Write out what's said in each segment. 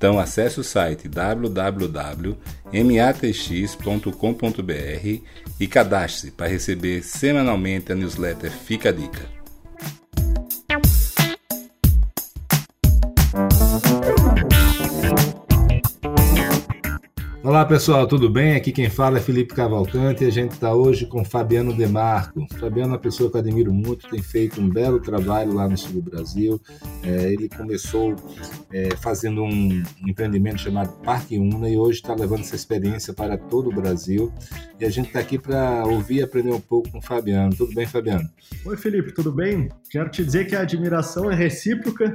Então acesse o site www.matx.com.br e cadastre-se para receber semanalmente a newsletter Fica a Dica. Olá pessoal, tudo bem? Aqui quem fala é Felipe Cavalcante e a gente está hoje com Fabiano Demarco. Fabiano é uma pessoa que eu admiro muito, tem feito um belo trabalho lá no sul do Brasil. É, ele começou é, fazendo um empreendimento chamado Parque Una e hoje está levando essa experiência para todo o Brasil. E a gente está aqui para ouvir e aprender um pouco com o Fabiano. Tudo bem, Fabiano? Oi, Felipe, tudo bem? Quero te dizer que a admiração é recíproca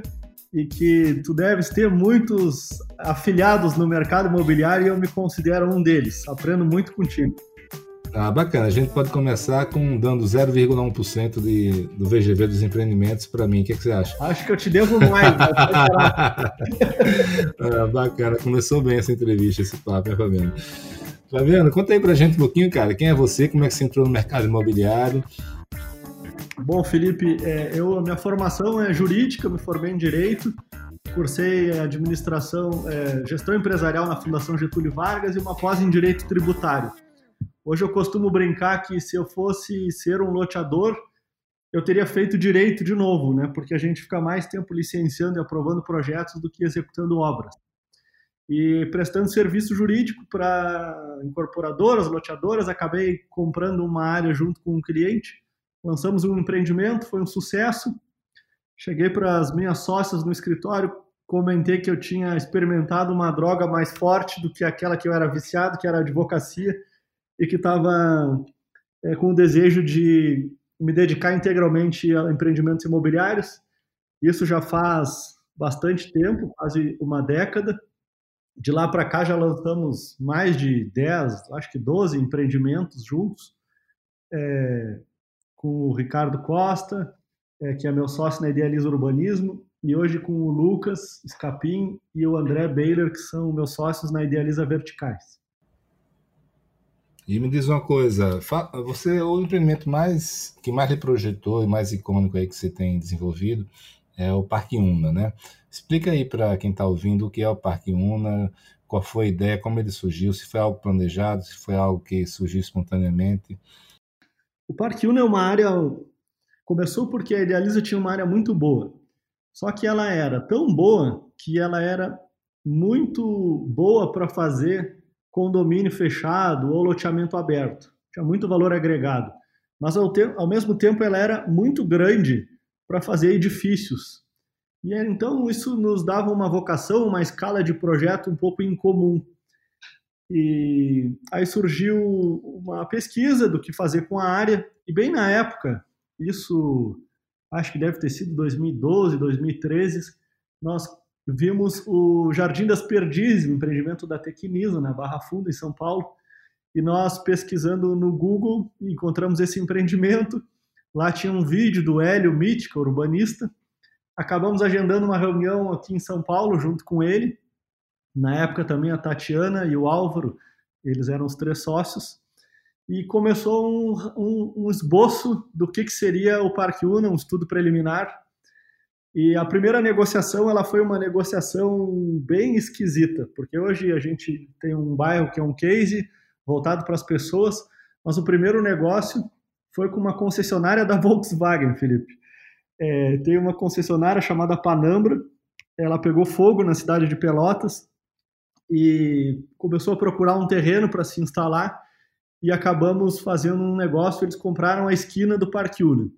e que tu deves ter muitos afiliados no mercado imobiliário e eu me considero um deles. Aprendo muito contigo. Ah, bacana. A gente pode começar com dando 0,1% de, do VGV dos empreendimentos para mim. O que, é que, você acha? Acho que eu te devo mais. ah, bacana. Começou bem essa entrevista, esse papo, né, Fabiano? Fabiano, conta aí para a gente um pouquinho, cara. Quem é você? Como é que você entrou no mercado imobiliário? Bom, Felipe, é, eu, a minha formação é jurídica, me formei em Direito, cursei administração, é, gestão empresarial na Fundação Getúlio Vargas e uma pós em Direito Tributário. Hoje eu costumo brincar que se eu fosse ser um loteador, eu teria feito direito de novo, né? Porque a gente fica mais tempo licenciando e aprovando projetos do que executando obras. E prestando serviço jurídico para incorporadoras, loteadoras, acabei comprando uma área junto com um cliente lançamos um empreendimento, foi um sucesso. Cheguei para as minhas sócias no escritório, comentei que eu tinha experimentado uma droga mais forte do que aquela que eu era viciado, que era a advocacia, e que estava é, com o desejo de me dedicar integralmente a empreendimentos imobiliários. Isso já faz bastante tempo, quase uma década. De lá para cá já lançamos mais de 10, acho que 12 empreendimentos juntos. É, com o Ricardo Costa, é, que é meu sócio na Idealiza Urbanismo, e hoje com o Lucas Escapim e o André Baylor, que são meus sócios na Idealiza Verticais. E me diz uma coisa, você o empreendimento mais que mais lhe projetou e mais icônico aí que você tem desenvolvido é o Parque Una, né? Explica aí para quem está ouvindo o que é o Parque Una, qual foi a ideia, como ele surgiu, se foi algo planejado, se foi algo que surgiu espontaneamente. O Parque Una é uma área. Começou porque a Idealiza tinha uma área muito boa. Só que ela era tão boa que ela era muito boa para fazer condomínio fechado ou loteamento aberto. Tinha muito valor agregado. Mas ao, te ao mesmo tempo ela era muito grande para fazer edifícios. E então isso nos dava uma vocação, uma escala de projeto um pouco incomum. E aí surgiu uma pesquisa do que fazer com a área, e bem na época, isso acho que deve ter sido 2012, 2013, nós vimos o Jardim das Perdizes, empreendimento da Tecnisa, na Barra Funda, em São Paulo, e nós pesquisando no Google encontramos esse empreendimento. Lá tinha um vídeo do Hélio Mítica, urbanista. Acabamos agendando uma reunião aqui em São Paulo junto com ele na época também a Tatiana e o Álvaro, eles eram os três sócios, e começou um, um, um esboço do que, que seria o Parque Una, um estudo preliminar. E a primeira negociação ela foi uma negociação bem esquisita, porque hoje a gente tem um bairro que é um case voltado para as pessoas, mas o primeiro negócio foi com uma concessionária da Volkswagen, Felipe. É, tem uma concessionária chamada Panambra, ela pegou fogo na cidade de Pelotas e começou a procurar um terreno para se instalar e acabamos fazendo um negócio. Eles compraram a esquina do Parque Una.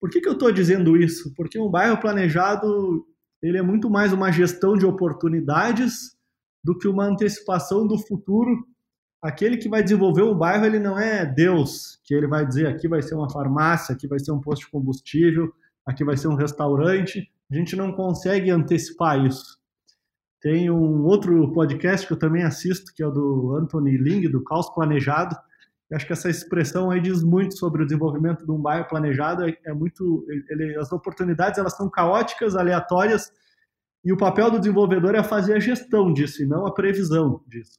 Por que, que eu estou dizendo isso? Porque um bairro planejado ele é muito mais uma gestão de oportunidades do que uma antecipação do futuro. Aquele que vai desenvolver um bairro, ele não é Deus, que ele vai dizer aqui vai ser uma farmácia, aqui vai ser um posto de combustível, aqui vai ser um restaurante. A gente não consegue antecipar isso. Tem um outro podcast que eu também assisto, que é o do Anthony Ling, do Caos Planejado. Eu acho que essa expressão aí diz muito sobre o desenvolvimento de um bairro planejado. É, é muito, ele, as oportunidades elas são caóticas, aleatórias, e o papel do desenvolvedor é fazer a gestão disso e não a previsão disso.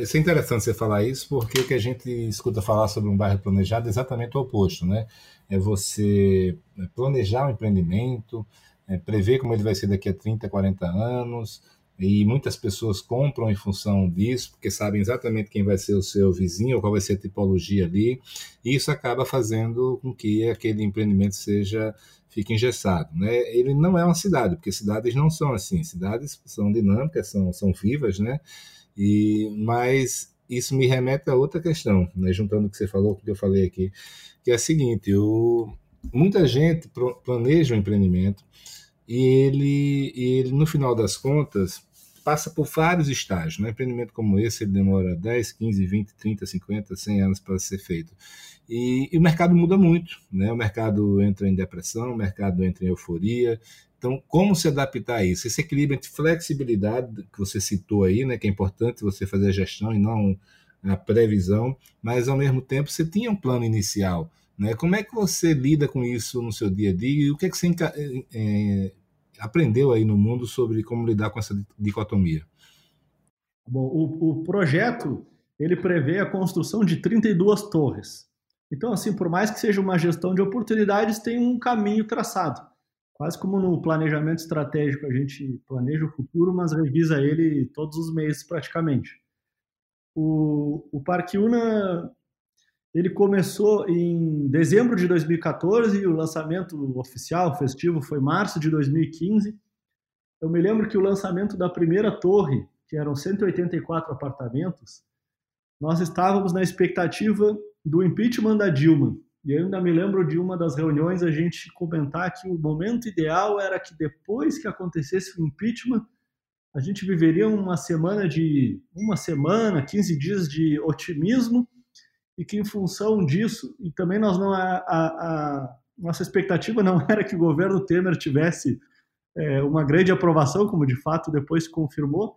Isso é interessante você falar isso, porque o que a gente escuta falar sobre um bairro planejado é exatamente o oposto, né? É você planejar um empreendimento, é prever como ele vai ser daqui a 30, 40 anos, e muitas pessoas compram em função disso, porque sabem exatamente quem vai ser o seu vizinho, qual vai ser a tipologia ali, e isso acaba fazendo com que aquele empreendimento seja fique engessado. Né? Ele não é uma cidade, porque cidades não são assim, cidades são dinâmicas, são, são vivas, né? E, mas isso me remete a outra questão, né? juntando o que você falou com o que eu falei aqui, que é a seguinte, o, muita gente planeja um empreendimento e ele, ele, no final das contas, passa por vários estágios. Um empreendimento como esse ele demora 10, 15, 20, 30, 50, 100 anos para ser feito. E, e, o mercado muda muito, né? O mercado entra em depressão, o mercado entra em euforia. Então, como se adaptar a isso? Esse equilíbrio entre flexibilidade que você citou aí, né? Que é importante você fazer a gestão e não a previsão, mas ao mesmo tempo você tinha um plano inicial, né? Como é que você lida com isso no seu dia a dia e o que é que você é, aprendeu aí no mundo sobre como lidar com essa dicotomia? Bom, o, o projeto ele prevê a construção de 32 torres. Então, assim, por mais que seja uma gestão de oportunidades, tem um caminho traçado. Quase como no planejamento estratégico, a gente planeja o futuro, mas revisa ele todos os meses praticamente. O, o Parque Una ele começou em dezembro de 2014 e o lançamento oficial, festivo, foi março de 2015. Eu me lembro que o lançamento da primeira torre, que eram 184 apartamentos, nós estávamos na expectativa do impeachment da Dilma. E eu ainda me lembro de uma das reuniões a gente comentar que o momento ideal era que depois que acontecesse o impeachment, a gente viveria uma semana de uma semana, 15 dias de otimismo e que em função disso, e também nós não a, a, a nossa expectativa não era que o governo Temer tivesse é, uma grande aprovação, como de fato depois se confirmou,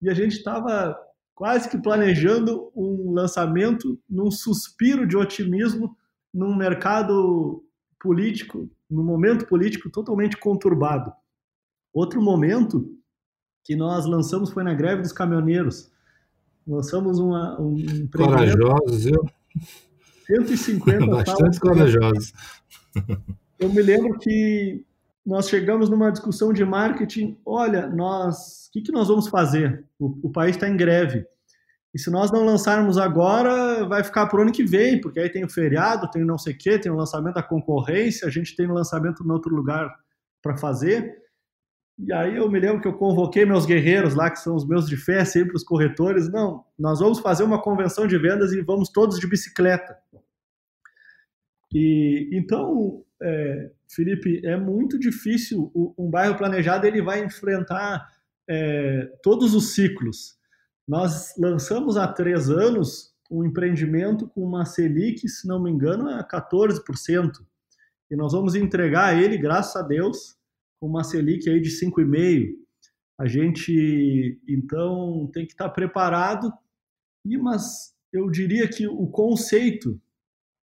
e a gente estava quase que planejando um lançamento num suspiro de otimismo num mercado político, num momento político totalmente conturbado. Outro momento que nós lançamos foi na greve dos caminhoneiros. Lançamos uma, um Corajosos, eu. 150 Bastante corajosos. Eu me lembro que nós chegamos numa discussão de marketing. Olha, nós, o que, que nós vamos fazer? O, o país está em greve. E se nós não lançarmos agora, vai ficar para o ano que vem, porque aí tem o feriado, tem não sei o quê, tem o lançamento da concorrência, a gente tem o lançamento em outro lugar para fazer. E aí eu me lembro que eu convoquei meus guerreiros lá, que são os meus de fé, sempre os corretores. Não, nós vamos fazer uma convenção de vendas e vamos todos de bicicleta. E então, é, Felipe, é muito difícil. um bairro planejado ele vai enfrentar é, todos os ciclos. Nós lançamos há três anos um empreendimento com uma Selic, se não me engano, é 14%. E nós vamos entregar ele, graças a Deus, uma Selic aí de 5,5%. A gente, então, tem que estar preparado. E, mas eu diria que o conceito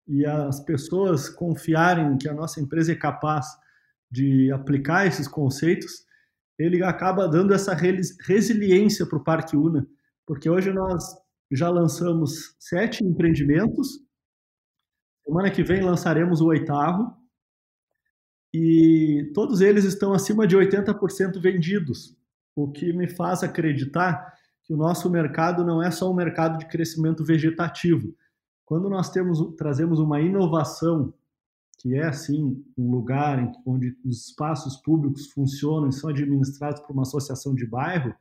e as pessoas confiarem que a nossa empresa é capaz de aplicar esses conceitos, ele acaba dando essa resiliência para o Parque Una, porque hoje nós já lançamos sete empreendimentos. Semana que vem lançaremos o oitavo. E todos eles estão acima de 80% vendidos, o que me faz acreditar que o nosso mercado não é só um mercado de crescimento vegetativo. Quando nós temos, trazemos uma inovação que é assim um lugar onde os espaços públicos funcionam e são administrados por uma associação de bairro,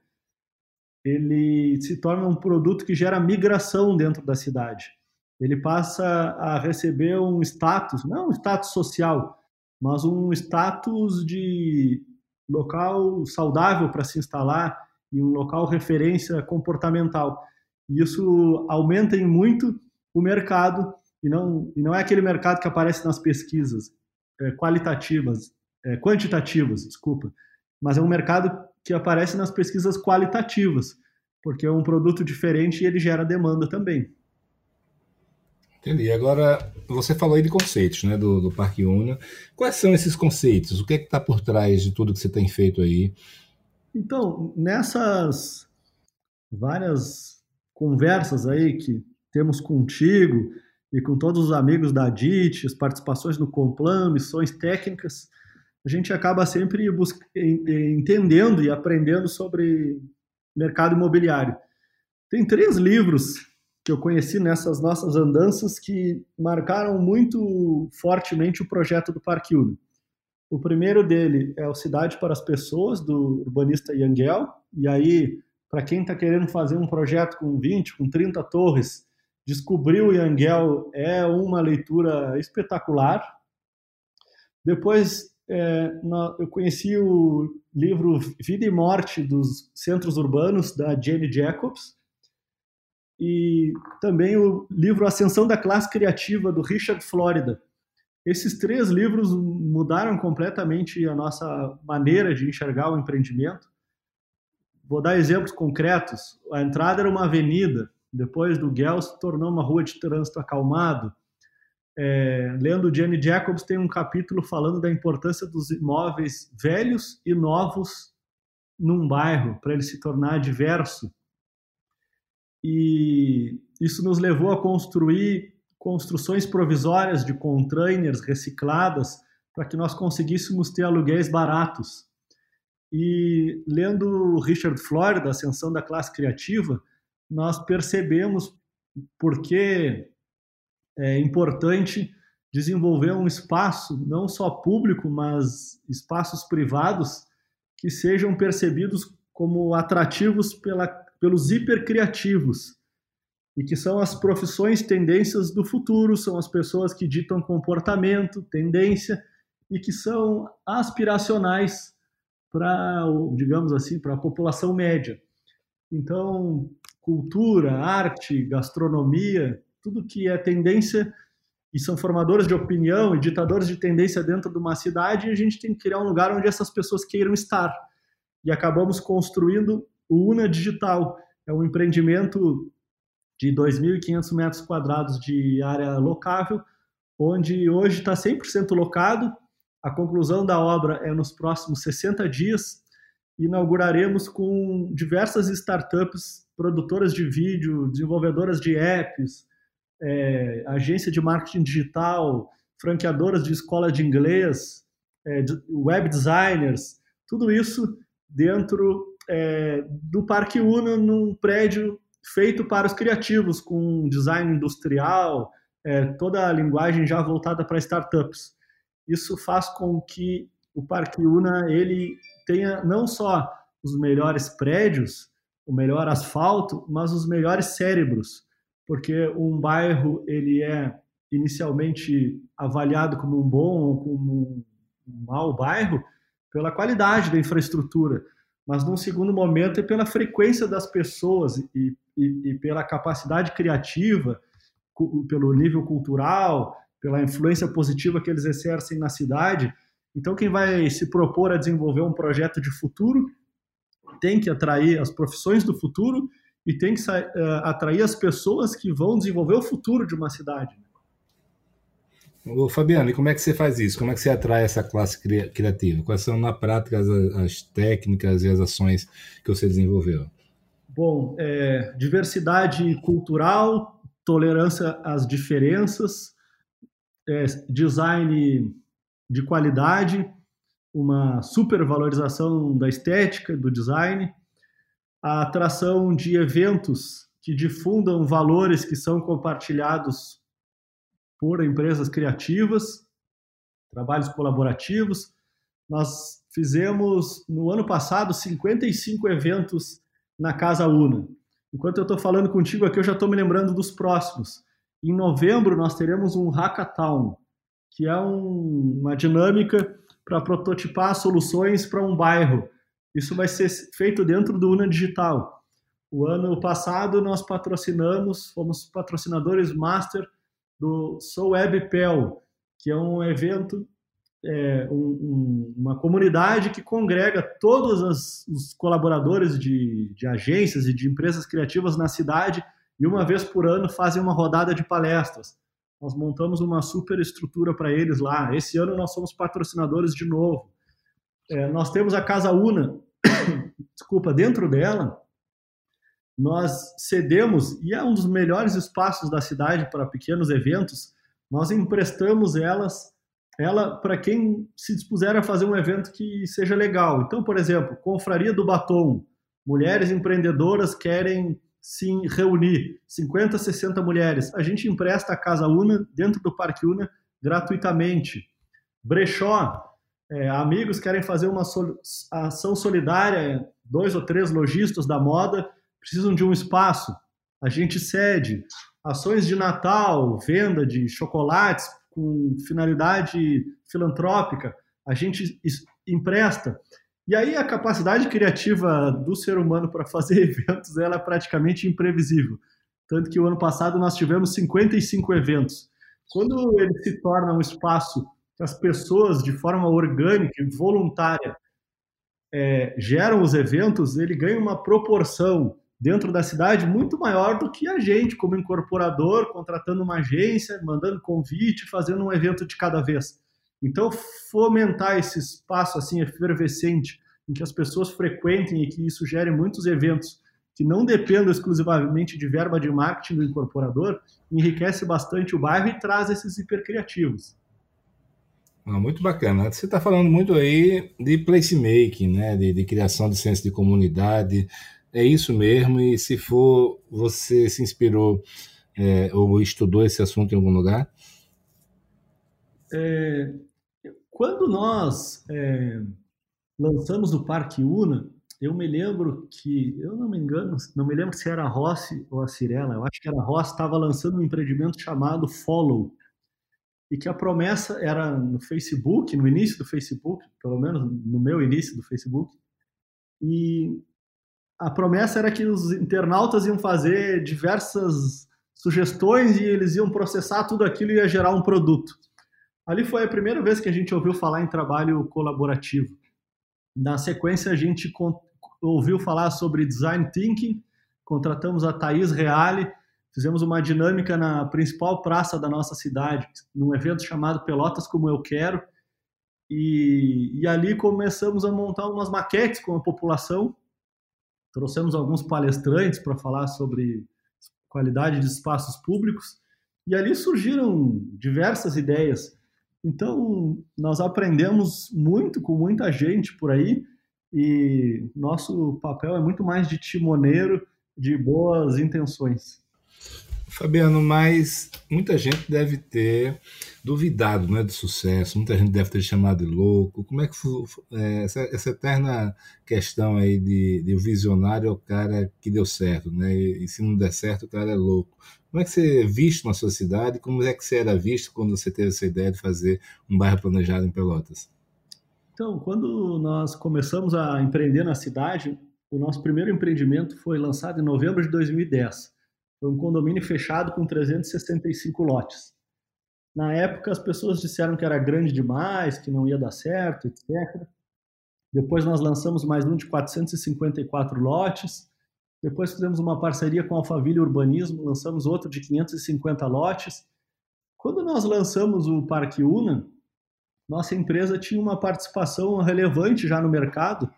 ele se torna um produto que gera migração dentro da cidade. Ele passa a receber um status, não um status social, mas um status de local saudável para se instalar e um local referência comportamental. E isso aumenta em muito o mercado e não, e não é aquele mercado que aparece nas pesquisas é, qualitativas, é, quantitativas, desculpa, mas é um mercado que aparece nas pesquisas qualitativas, porque é um produto diferente e ele gera demanda também. Entendi. Agora, você falou aí de conceitos né, do, do Parque Una. Quais são esses conceitos? O que é que está por trás de tudo que você tem feito aí? Então, nessas várias conversas aí que temos contigo e com todos os amigos da DIT, as participações no Complan, missões técnicas, a gente acaba sempre entendendo e aprendendo sobre mercado imobiliário. Tem três livros que eu conheci nessas nossas andanças que marcaram muito fortemente o projeto do Parque Uno. O primeiro dele é o Cidade para as Pessoas, do urbanista Yangel. E aí, para quem está querendo fazer um projeto com 20, com 30 torres, descobrir o Yangel é uma leitura espetacular. Depois, é, eu conheci o livro Vida e Morte dos Centros Urbanos, da Jane Jacobs, e também o livro Ascensão da Classe Criativa, do Richard Florida. Esses três livros mudaram completamente a nossa maneira de enxergar o empreendimento. Vou dar exemplos concretos. A entrada era uma avenida, depois do Guel se tornou uma rua de trânsito acalmado. É, lendo Jenny Jacobs tem um capítulo falando da importância dos imóveis velhos e novos num bairro para ele se tornar diverso. E isso nos levou a construir construções provisórias de containers recicladas para que nós conseguíssemos ter aluguéis baratos. E lendo Richard Florida, Ascensão da Classe Criativa, nós percebemos por que é importante desenvolver um espaço, não só público, mas espaços privados, que sejam percebidos como atrativos pela, pelos hipercriativos, e que são as profissões tendências do futuro, são as pessoas que ditam comportamento, tendência e que são aspiracionais para, digamos assim, para a população média. Então, cultura, arte, gastronomia, tudo que é tendência e são formadores de opinião e ditadores de tendência dentro de uma cidade, a gente tem que criar um lugar onde essas pessoas queiram estar. E acabamos construindo o Una Digital. É um empreendimento de 2.500 metros quadrados de área locável, onde hoje está 100% locado. A conclusão da obra é nos próximos 60 dias. Inauguraremos com diversas startups, produtoras de vídeo, desenvolvedoras de apps, é, agência de marketing digital, franqueadoras de escola de inglês, é, web designers, tudo isso dentro é, do Parque Uno, num prédio feito para os criativos, com design industrial, é, toda a linguagem já voltada para startups. Isso faz com que o Parque Una ele tenha não só os melhores prédios, o melhor asfalto, mas os melhores cérebros, porque um bairro ele é inicialmente avaliado como um bom ou como um mau bairro pela qualidade da infraestrutura, mas num segundo momento é pela frequência das pessoas e e, e pela capacidade criativa, pelo nível cultural, pela influência positiva que eles exercem na cidade. Então, quem vai se propor a desenvolver um projeto de futuro tem que atrair as profissões do futuro e tem que uh, atrair as pessoas que vão desenvolver o futuro de uma cidade. Ô, Fabiano, e como é que você faz isso? Como é que você atrai essa classe criativa? Quais são, na prática, as, as técnicas e as ações que você desenvolveu? Bom, é, diversidade cultural, tolerância às diferenças, é, design de qualidade, uma supervalorização da estética, do design, a atração de eventos que difundam valores que são compartilhados por empresas criativas trabalhos colaborativos. Nós fizemos no ano passado 55 eventos na Casa Una. Enquanto eu estou falando contigo aqui, eu já estou me lembrando dos próximos. Em novembro, nós teremos um Hackathon, que é um, uma dinâmica para prototipar soluções para um bairro. Isso vai ser feito dentro do Una Digital. O ano passado, nós patrocinamos, fomos patrocinadores master do Sou WebPel, que é um evento, é, um, uma comunidade que congrega todos as, os colaboradores de, de agências e de empresas criativas na cidade e uma vez por ano fazem uma rodada de palestras. Nós montamos uma super estrutura para eles lá. Esse ano nós somos patrocinadores de novo. É, nós temos a Casa Una, desculpa, dentro dela, nós cedemos, e é um dos melhores espaços da cidade para pequenos eventos, nós emprestamos elas, ela para quem se dispuser a fazer um evento que seja legal. Então, por exemplo, Confraria do Batom, mulheres empreendedoras querem se reunir, 50, 60 mulheres. A gente empresta a Casa Una dentro do Parque Una gratuitamente. Brechó, é, amigos querem fazer uma ação solidária, dois ou três lojistas da moda precisam de um espaço, a gente cede. Ações de Natal, venda de chocolates com finalidade filantrópica, a gente empresta. E aí a capacidade criativa do ser humano para fazer eventos ela é praticamente imprevisível. Tanto que o ano passado nós tivemos 55 eventos. Quando ele se torna um espaço que as pessoas, de forma orgânica e voluntária, é, geram os eventos, ele ganha uma proporção dentro da cidade muito maior do que a gente, como incorporador, contratando uma agência, mandando convite, fazendo um evento de cada vez. Então, fomentar esse espaço assim efervescente em que as pessoas frequentem e que isso gere muitos eventos que não dependam exclusivamente de verba de marketing do incorporador, enriquece bastante o bairro e traz esses hipercriativos. Ah, muito bacana. Você está falando muito aí de placemaking, né? de, de criação de senso de comunidade. É isso mesmo? E se for, você se inspirou é, ou estudou esse assunto em algum lugar? É, quando nós é, lançamos o Parque Una, eu me lembro que, eu não me engano, não me lembro se era a Rossi ou a Cirela, eu acho que era a Rossi, estava lançando um empreendimento chamado Follow, e que a promessa era no Facebook, no início do Facebook, pelo menos no meu início do Facebook, e a promessa era que os internautas iam fazer diversas sugestões e eles iam processar tudo aquilo e ia gerar um produto. Ali foi a primeira vez que a gente ouviu falar em trabalho colaborativo. Na sequência, a gente ouviu falar sobre design thinking, contratamos a Thaís Reale, fizemos uma dinâmica na principal praça da nossa cidade, num evento chamado Pelotas Como Eu Quero, e, e ali começamos a montar umas maquetes com a população, trouxemos alguns palestrantes para falar sobre qualidade de espaços públicos, e ali surgiram diversas ideias. Então, nós aprendemos muito com muita gente por aí e nosso papel é muito mais de timoneiro de boas intenções. Fabiano, mas muita gente deve ter duvidado né, do sucesso, muita gente deve ter chamado de louco. Como é que foi é, essa, essa, eterna questão aí de, de visionário é o cara que deu certo, né? E, e, se não der certo, o cara é louco. Como é que você é visto na sua cidade? Como é que você era visto quando você teve essa ideia de fazer um bairro planejado em Pelotas? Então, quando nós começamos a empreender na cidade, o nosso primeiro empreendimento foi lançado em novembro de 2010 foi um condomínio fechado com 365 lotes. Na época, as pessoas disseram que era grande demais, que não ia dar certo, etc. Depois, nós lançamos mais um de 454 lotes. Depois, fizemos uma parceria com a Alphaville Urbanismo, lançamos outro de 550 lotes. Quando nós lançamos o Parque Una, nossa empresa tinha uma participação relevante já no mercado,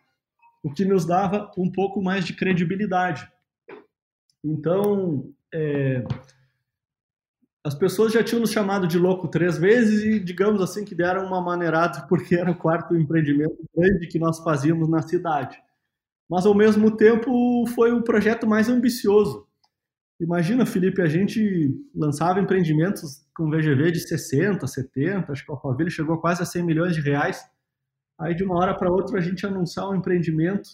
o que nos dava um pouco mais de credibilidade. Então, é, as pessoas já tinham nos chamado de louco três vezes e, digamos assim, que deram uma maneirada porque era o quarto empreendimento grande que nós fazíamos na cidade. Mas, ao mesmo tempo, foi o projeto mais ambicioso. Imagina, Felipe, a gente lançava empreendimentos com VGV de 60, 70, acho que o Alphaville chegou quase a 100 milhões de reais. Aí, de uma hora para outra, a gente anunciar um empreendimento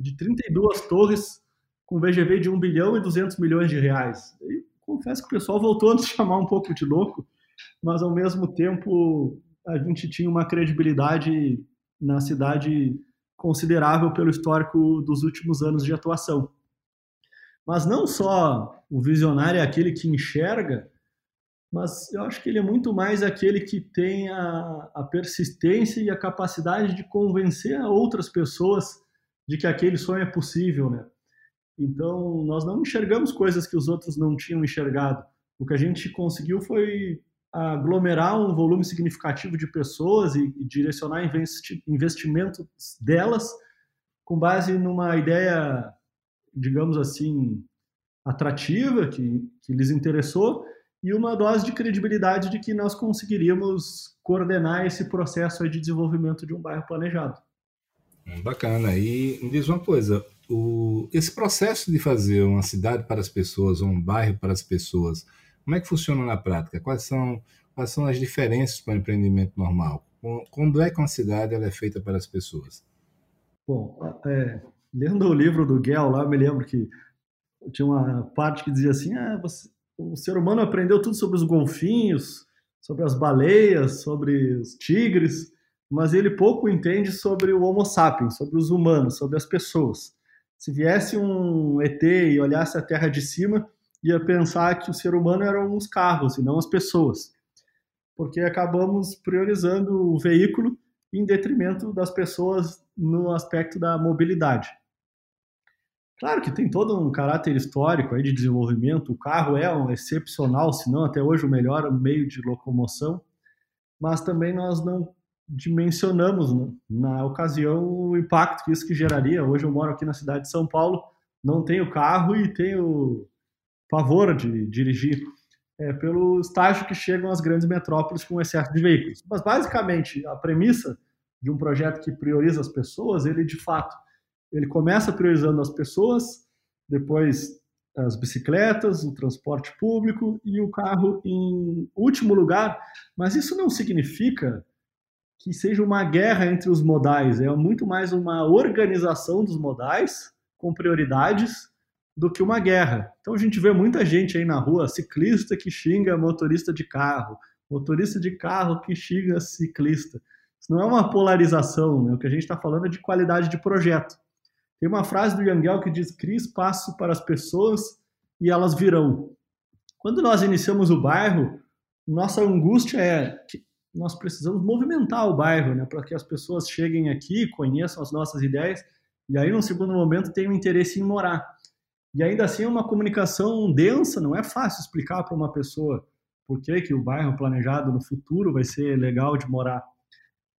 de 32 torres com VGV de 1 bilhão e 200 milhões de reais. E confesso que o pessoal voltou a nos chamar um pouco de louco, mas ao mesmo tempo a gente tinha uma credibilidade na cidade considerável pelo histórico dos últimos anos de atuação. Mas não só o visionário é aquele que enxerga, mas eu acho que ele é muito mais aquele que tem a, a persistência e a capacidade de convencer outras pessoas de que aquele sonho é possível, né? Então, nós não enxergamos coisas que os outros não tinham enxergado. O que a gente conseguiu foi aglomerar um volume significativo de pessoas e, e direcionar investi investimentos delas com base numa ideia, digamos assim, atrativa, que, que lhes interessou, e uma dose de credibilidade de que nós conseguiríamos coordenar esse processo de desenvolvimento de um bairro planejado. Bacana. E me diz uma coisa, o, esse processo de fazer uma cidade para as pessoas, um bairro para as pessoas, como é que funciona na prática? Quais são, quais são as diferenças para o empreendimento normal? Quando é que uma cidade ela é feita para as pessoas? Bom, é, lendo o livro do Gell lá, eu me lembro que tinha uma parte que dizia assim, ah, você, o ser humano aprendeu tudo sobre os golfinhos, sobre as baleias, sobre os tigres, mas ele pouco entende sobre o Homo sapiens, sobre os humanos, sobre as pessoas. Se viesse um ET e olhasse a Terra de cima, ia pensar que o ser humano eram os carros e não as pessoas, porque acabamos priorizando o veículo em detrimento das pessoas no aspecto da mobilidade. Claro que tem todo um caráter histórico aí de desenvolvimento. O carro é um excepcional, se não até hoje o melhor meio de locomoção, mas também nós não dimensionamos né, na ocasião o impacto que isso que geraria. Hoje eu moro aqui na cidade de São Paulo, não tenho carro e tenho pavor de dirigir é, pelo estágio que chegam as grandes metrópoles com excesso de veículos. Mas basicamente a premissa de um projeto que prioriza as pessoas, ele de fato ele começa priorizando as pessoas, depois as bicicletas, o transporte público e o carro em último lugar, mas isso não significa que seja uma guerra entre os modais, é muito mais uma organização dos modais com prioridades do que uma guerra. Então a gente vê muita gente aí na rua, ciclista que xinga motorista de carro, motorista de carro que xinga ciclista. Isso não é uma polarização, né? o que a gente está falando é de qualidade de projeto. Tem uma frase do Yangel que diz: crie espaço para as pessoas e elas virão. Quando nós iniciamos o bairro, nossa angústia é nós precisamos movimentar o bairro, né, para que as pessoas cheguem aqui, conheçam as nossas ideias e aí, num segundo momento, tenham interesse em morar. E ainda assim é uma comunicação densa, não é fácil explicar para uma pessoa por que, que o bairro planejado no futuro vai ser legal de morar.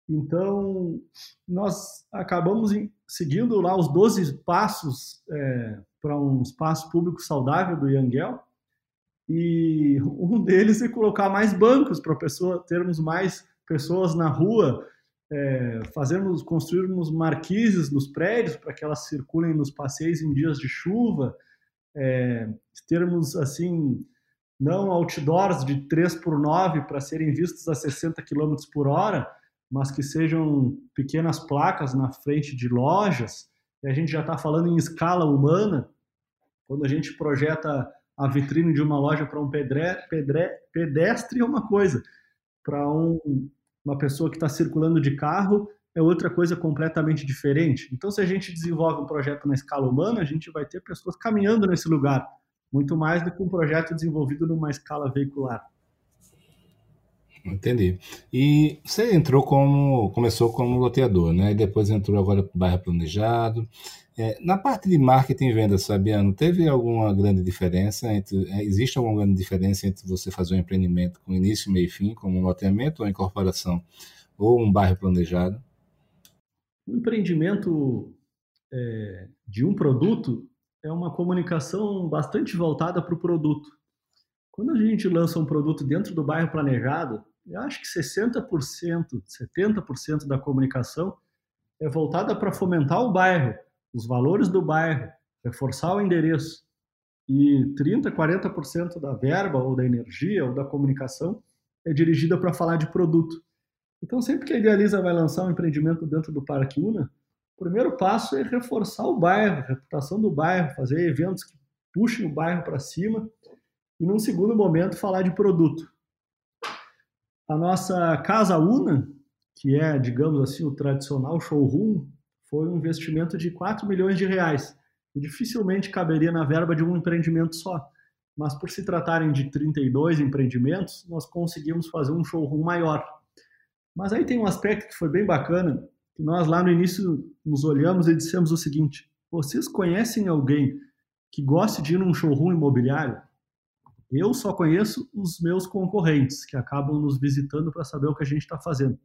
Então, nós acabamos seguindo lá os 12 passos é, para um espaço público saudável do Yangel, e um deles é colocar mais bancos para pessoa, termos mais pessoas na rua, é, fazermos, construirmos marquises nos prédios para que elas circulem nos passeios em dias de chuva, é, termos assim não outdoors de 3 por 9 para serem vistos a 60 km por hora, mas que sejam pequenas placas na frente de lojas, e a gente já está falando em escala humana, quando a gente projeta a vitrine de uma loja para um pedre, pedre, pedestre é uma coisa, para um, uma pessoa que está circulando de carro é outra coisa completamente diferente. Então, se a gente desenvolve um projeto na escala humana, a gente vai ter pessoas caminhando nesse lugar, muito mais do que um projeto desenvolvido numa escala veicular. Entendi. E você entrou como, começou como loteador, né? E depois entrou agora para o bairro planejado. É, na parte de marketing e vendas, Fabiano, teve alguma grande diferença entre, é, existe alguma grande diferença entre você fazer um empreendimento com início, meio e fim, como um loteamento ou incorporação, ou um bairro planejado? O empreendimento é, de um produto é uma comunicação bastante voltada para o produto. Quando a gente lança um produto dentro do bairro planejado, eu acho que 60%, 70% da comunicação é voltada para fomentar o bairro, os valores do bairro, reforçar o endereço. e 30, 40% da verba ou da energia ou da comunicação é dirigida para falar de produto. Então, sempre que a Idealiza vai lançar um empreendimento dentro do Parque Una, o primeiro passo é reforçar o bairro, a reputação do bairro, fazer eventos que puxem o bairro para cima e, num segundo momento, falar de produto. A nossa Casa Una, que é, digamos assim, o tradicional showroom, foi um investimento de 4 milhões de reais. E dificilmente caberia na verba de um empreendimento só. Mas por se tratarem de 32 empreendimentos, nós conseguimos fazer um showroom maior. Mas aí tem um aspecto que foi bem bacana, que nós lá no início nos olhamos e dissemos o seguinte: vocês conhecem alguém que goste de ir num showroom imobiliário? Eu só conheço os meus concorrentes, que acabam nos visitando para saber o que a gente está fazendo.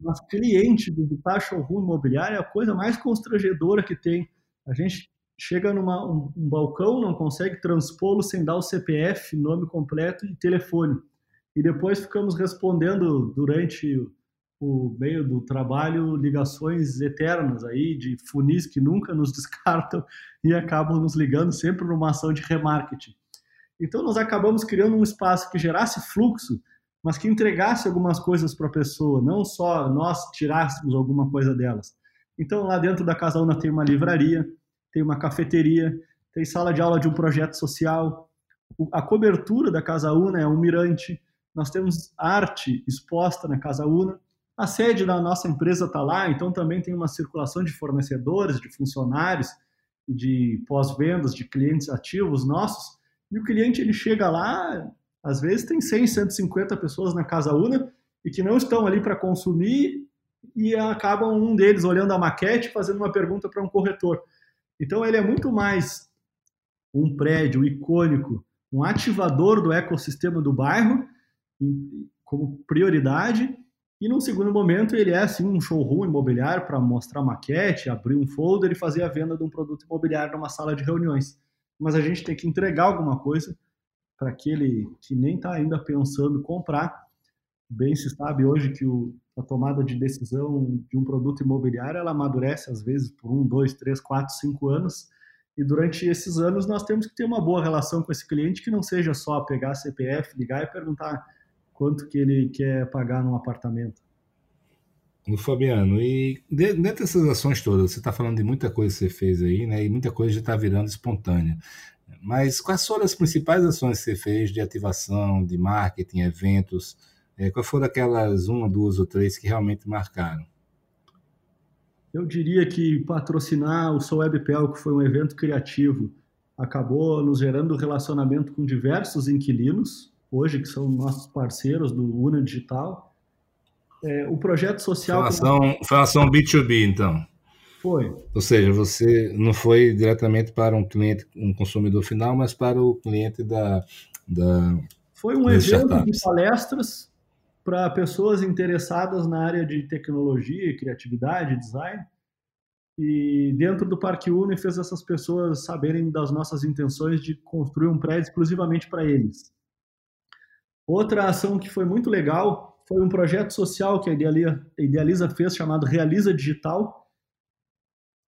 Mas cliente visitar showroom imobiliário é a coisa mais constrangedora que tem. A gente chega numa um, um balcão, não consegue transpô-lo sem dar o CPF, nome completo e telefone. E depois ficamos respondendo durante o meio do trabalho ligações eternas aí de funis que nunca nos descartam e acabam nos ligando sempre numa ação de remarketing. Então nós acabamos criando um espaço que gerasse fluxo, mas que entregasse algumas coisas para a pessoa, não só nós tirássemos alguma coisa delas. Então lá dentro da Casa Una tem uma livraria, tem uma cafeteria, tem sala de aula de um projeto social. A cobertura da Casa Una é um mirante. Nós temos arte exposta na Casa Una a sede da nossa empresa está lá, então também tem uma circulação de fornecedores, de funcionários, de pós-vendas, de clientes ativos nossos. E o cliente ele chega lá, às vezes tem 100, 150 pessoas na Casa Una e que não estão ali para consumir e acabam um deles olhando a maquete fazendo uma pergunta para um corretor. Então ele é muito mais um prédio icônico, um ativador do ecossistema do bairro como prioridade e num segundo momento, ele é assim um showroom imobiliário para mostrar maquete, abrir um folder e fazer a venda de um produto imobiliário numa sala de reuniões. Mas a gente tem que entregar alguma coisa para aquele que nem está ainda pensando comprar. Bem se sabe hoje que o, a tomada de decisão de um produto imobiliário ela amadurece às vezes por um, dois, três, quatro, cinco anos. E durante esses anos nós temos que ter uma boa relação com esse cliente que não seja só pegar CPF, ligar e perguntar quanto que ele quer pagar num apartamento. O Fabiano, e dentro dessas ações todas, você está falando de muita coisa que você fez aí, né? E muita coisa já está virando espontânea. Mas quais foram as principais ações que você fez de ativação, de marketing, eventos? É, quais foram aquelas uma, duas ou três que realmente marcaram? Eu diria que patrocinar o Sou Webpel, que foi um evento criativo, acabou nos gerando relacionamento com diversos inquilinos, hoje, que são nossos parceiros do Una Digital. É, o projeto social. Foi uma ação B2B, então. Foi. Ou seja, você não foi diretamente para um cliente, um consumidor final, mas para o cliente da. da foi um evento startups. de palestras para pessoas interessadas na área de tecnologia, criatividade, design. E dentro do Parque Uni fez essas pessoas saberem das nossas intenções de construir um prédio exclusivamente para eles. Outra ação que foi muito legal foi um projeto social que a Idealiza fez chamado Realiza Digital,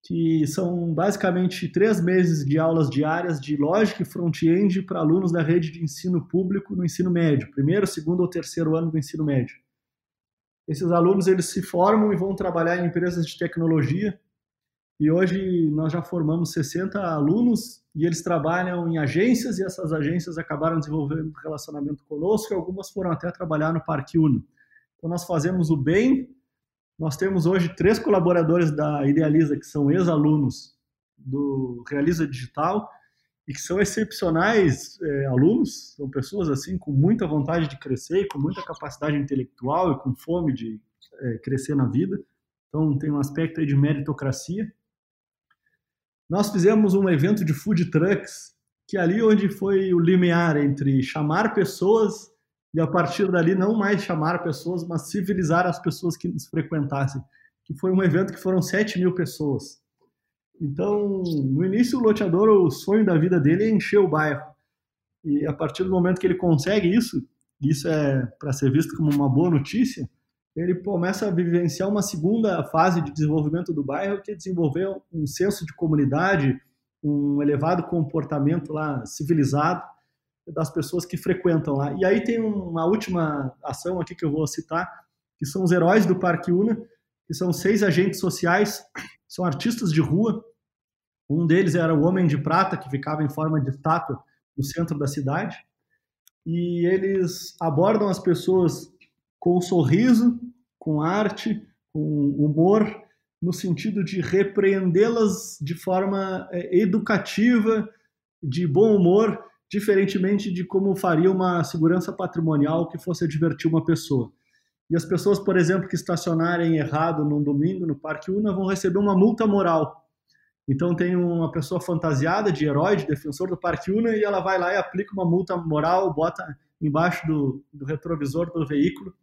que são basicamente três meses de aulas diárias de lógica e front-end para alunos da rede de ensino público no ensino médio, primeiro, segundo ou terceiro ano do ensino médio. Esses alunos eles se formam e vão trabalhar em empresas de tecnologia e hoje nós já formamos 60 alunos e eles trabalham em agências e essas agências acabaram desenvolvendo relacionamento conosco e algumas foram até trabalhar no Parque Uno. Então nós fazemos o bem. Nós temos hoje três colaboradores da Idealiza que são ex-alunos do Realiza Digital e que são excepcionais é, alunos, são pessoas assim com muita vontade de crescer, com muita capacidade intelectual e com fome de é, crescer na vida. Então tem um aspecto aí de meritocracia. Nós fizemos um evento de food trucks, que ali onde foi o limiar entre chamar pessoas e a partir dali não mais chamar pessoas, mas civilizar as pessoas que nos frequentassem. Que foi um evento que foram 7 mil pessoas. Então, no início, o loteador, o sonho da vida dele é encher o bairro. E a partir do momento que ele consegue isso, isso é para ser visto como uma boa notícia, ele começa a vivenciar uma segunda fase de desenvolvimento do bairro, que é desenvolver um senso de comunidade, um elevado comportamento lá civilizado das pessoas que frequentam lá. E aí tem uma última ação aqui que eu vou citar, que são os heróis do Parque Una, que são seis agentes sociais, são artistas de rua. Um deles era o Homem de Prata, que ficava em forma de estátua no centro da cidade. E eles abordam as pessoas com sorriso, com arte, com humor, no sentido de repreendê-las de forma é, educativa, de bom humor, diferentemente de como faria uma segurança patrimonial que fosse divertir uma pessoa. E as pessoas, por exemplo, que estacionarem errado num domingo no Parque Una vão receber uma multa moral. Então tem uma pessoa fantasiada de herói, de defensor do Parque Una, e ela vai lá e aplica uma multa moral, bota embaixo do, do retrovisor do veículo.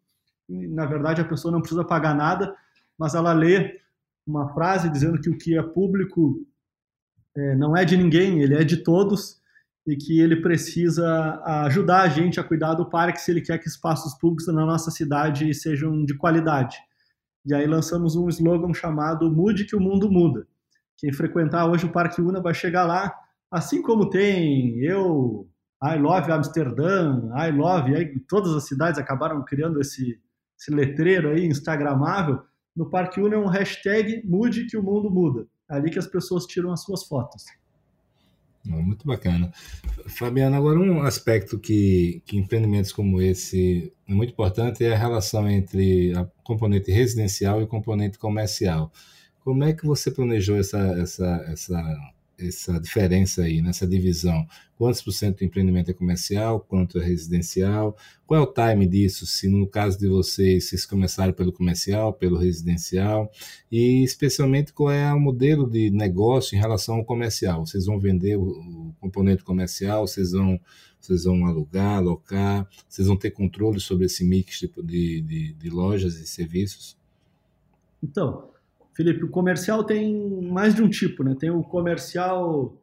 E, na verdade, a pessoa não precisa pagar nada, mas ela lê uma frase dizendo que o que é público é, não é de ninguém, ele é de todos, e que ele precisa ajudar a gente a cuidar do parque se ele quer que espaços públicos na nossa cidade sejam de qualidade. E aí lançamos um slogan chamado Mude que o mundo muda. Quem frequentar hoje o Parque Una vai chegar lá, assim como tem eu, I Love Amsterdã, I Love, aí todas as cidades acabaram criando esse, esse letreiro aí instagramável. No Parque Una é um hashtag Mude que o mundo muda. É ali que as pessoas tiram as suas fotos. Muito bacana. Fabiano, agora um aspecto que, que empreendimentos como esse é muito importante é a relação entre a componente residencial e componente comercial. Como é que você planejou essa, essa, essa, essa diferença aí, nessa divisão? Quantos por cento do empreendimento é comercial, quanto é residencial? Qual é o time disso? Se no caso de vocês, vocês começaram pelo comercial, pelo residencial? E especialmente qual é o modelo de negócio em relação ao comercial? Vocês vão vender o, o componente comercial, vocês vão vocês vão alugar, alocar, vocês vão ter controle sobre esse mix de, de, de lojas e serviços? Então, Felipe, o comercial tem mais de um tipo, né? Tem o comercial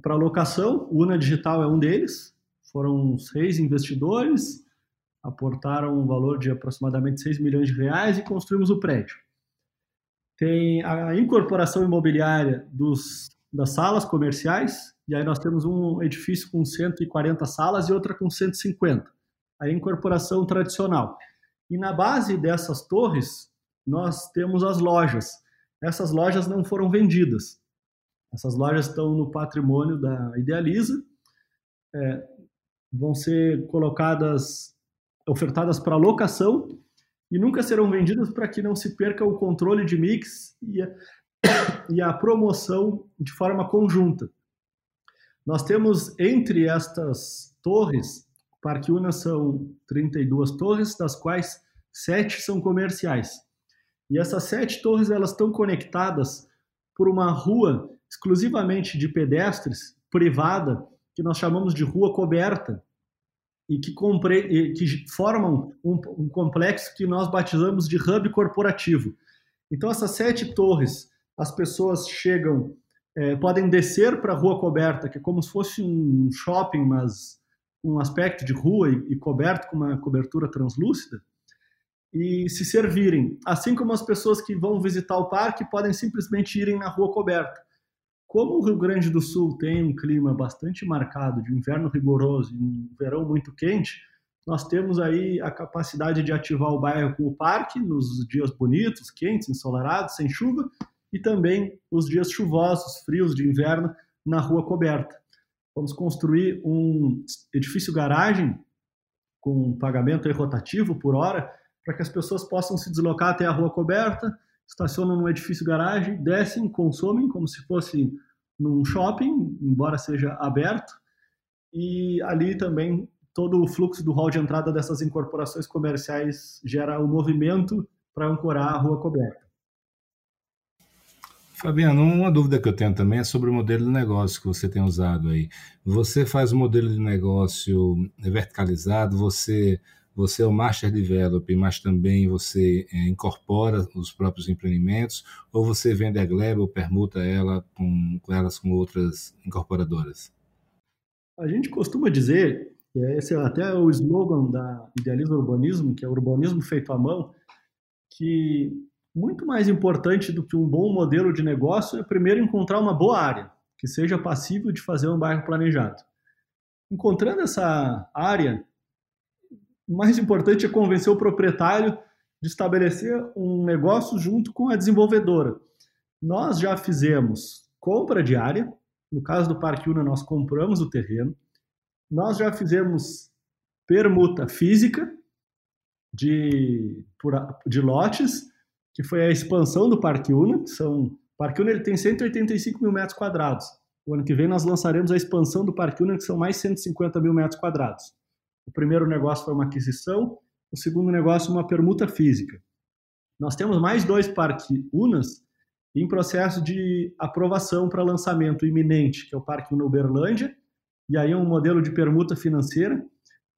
para locação, o Una Digital é um deles. Foram seis investidores, aportaram um valor de aproximadamente 6 milhões de reais e construímos o prédio. Tem a incorporação imobiliária dos, das salas comerciais, e aí nós temos um edifício com 140 salas e outra com 150. A incorporação tradicional. E na base dessas torres, nós temos as lojas essas lojas não foram vendidas. Essas lojas estão no patrimônio da Idealiza, é, vão ser colocadas, ofertadas para locação e nunca serão vendidas para que não se perca o controle de mix e a, e a promoção de forma conjunta. Nós temos entre estas torres, Parque Una são 32 torres, das quais sete são comerciais. E essas sete torres elas estão conectadas por uma rua exclusivamente de pedestres, privada, que nós chamamos de rua coberta, e que, compre... que formam um, um complexo que nós batizamos de hub corporativo. Então, essas sete torres, as pessoas chegam, é, podem descer para a rua coberta, que é como se fosse um shopping, mas um aspecto de rua e, e coberto com uma cobertura translúcida e se servirem. Assim como as pessoas que vão visitar o parque podem simplesmente irem na rua coberta. Como o Rio Grande do Sul tem um clima bastante marcado de inverno rigoroso e um verão muito quente, nós temos aí a capacidade de ativar o bairro com o parque nos dias bonitos, quentes, ensolarados, sem chuva, e também os dias chuvosos, frios de inverno na rua coberta. Vamos construir um edifício garagem com pagamento rotativo por hora, para que as pessoas possam se deslocar até a rua coberta, estacionam no edifício garagem, descem, consomem como se fosse num shopping, embora seja aberto, e ali também todo o fluxo do hall de entrada dessas incorporações comerciais gera o um movimento para ancorar a rua coberta. Fabiano, uma dúvida que eu tenho também é sobre o modelo de negócio que você tem usado aí. Você faz o modelo de negócio verticalizado, você você é o master developer, mas também você é, incorpora os próprios empreendimentos, ou você vende a Gleba ou permuta ela com, com elas com outras incorporadoras? A gente costuma dizer, e esse é até o slogan da Idealismo Urbanismo, que é urbanismo feito à mão, que muito mais importante do que um bom modelo de negócio é primeiro encontrar uma boa área. que seja passível de fazer um bairro planejado. Encontrando essa área, o mais importante é convencer o proprietário de estabelecer um negócio junto com a desenvolvedora. Nós já fizemos compra de área, no caso do Parque Una, nós compramos o terreno, nós já fizemos permuta física de, de lotes, que foi a expansão do Parque Una, são, o Parque Una ele tem 185 mil metros quadrados. O ano que vem nós lançaremos a expansão do Parque Una, que são mais 150 mil metros quadrados. O primeiro negócio foi uma aquisição, o segundo negócio uma permuta física. Nós temos mais dois Parque Unas em processo de aprovação para lançamento iminente, que é o Parque Una Uberlândia, e aí é um modelo de permuta financeira,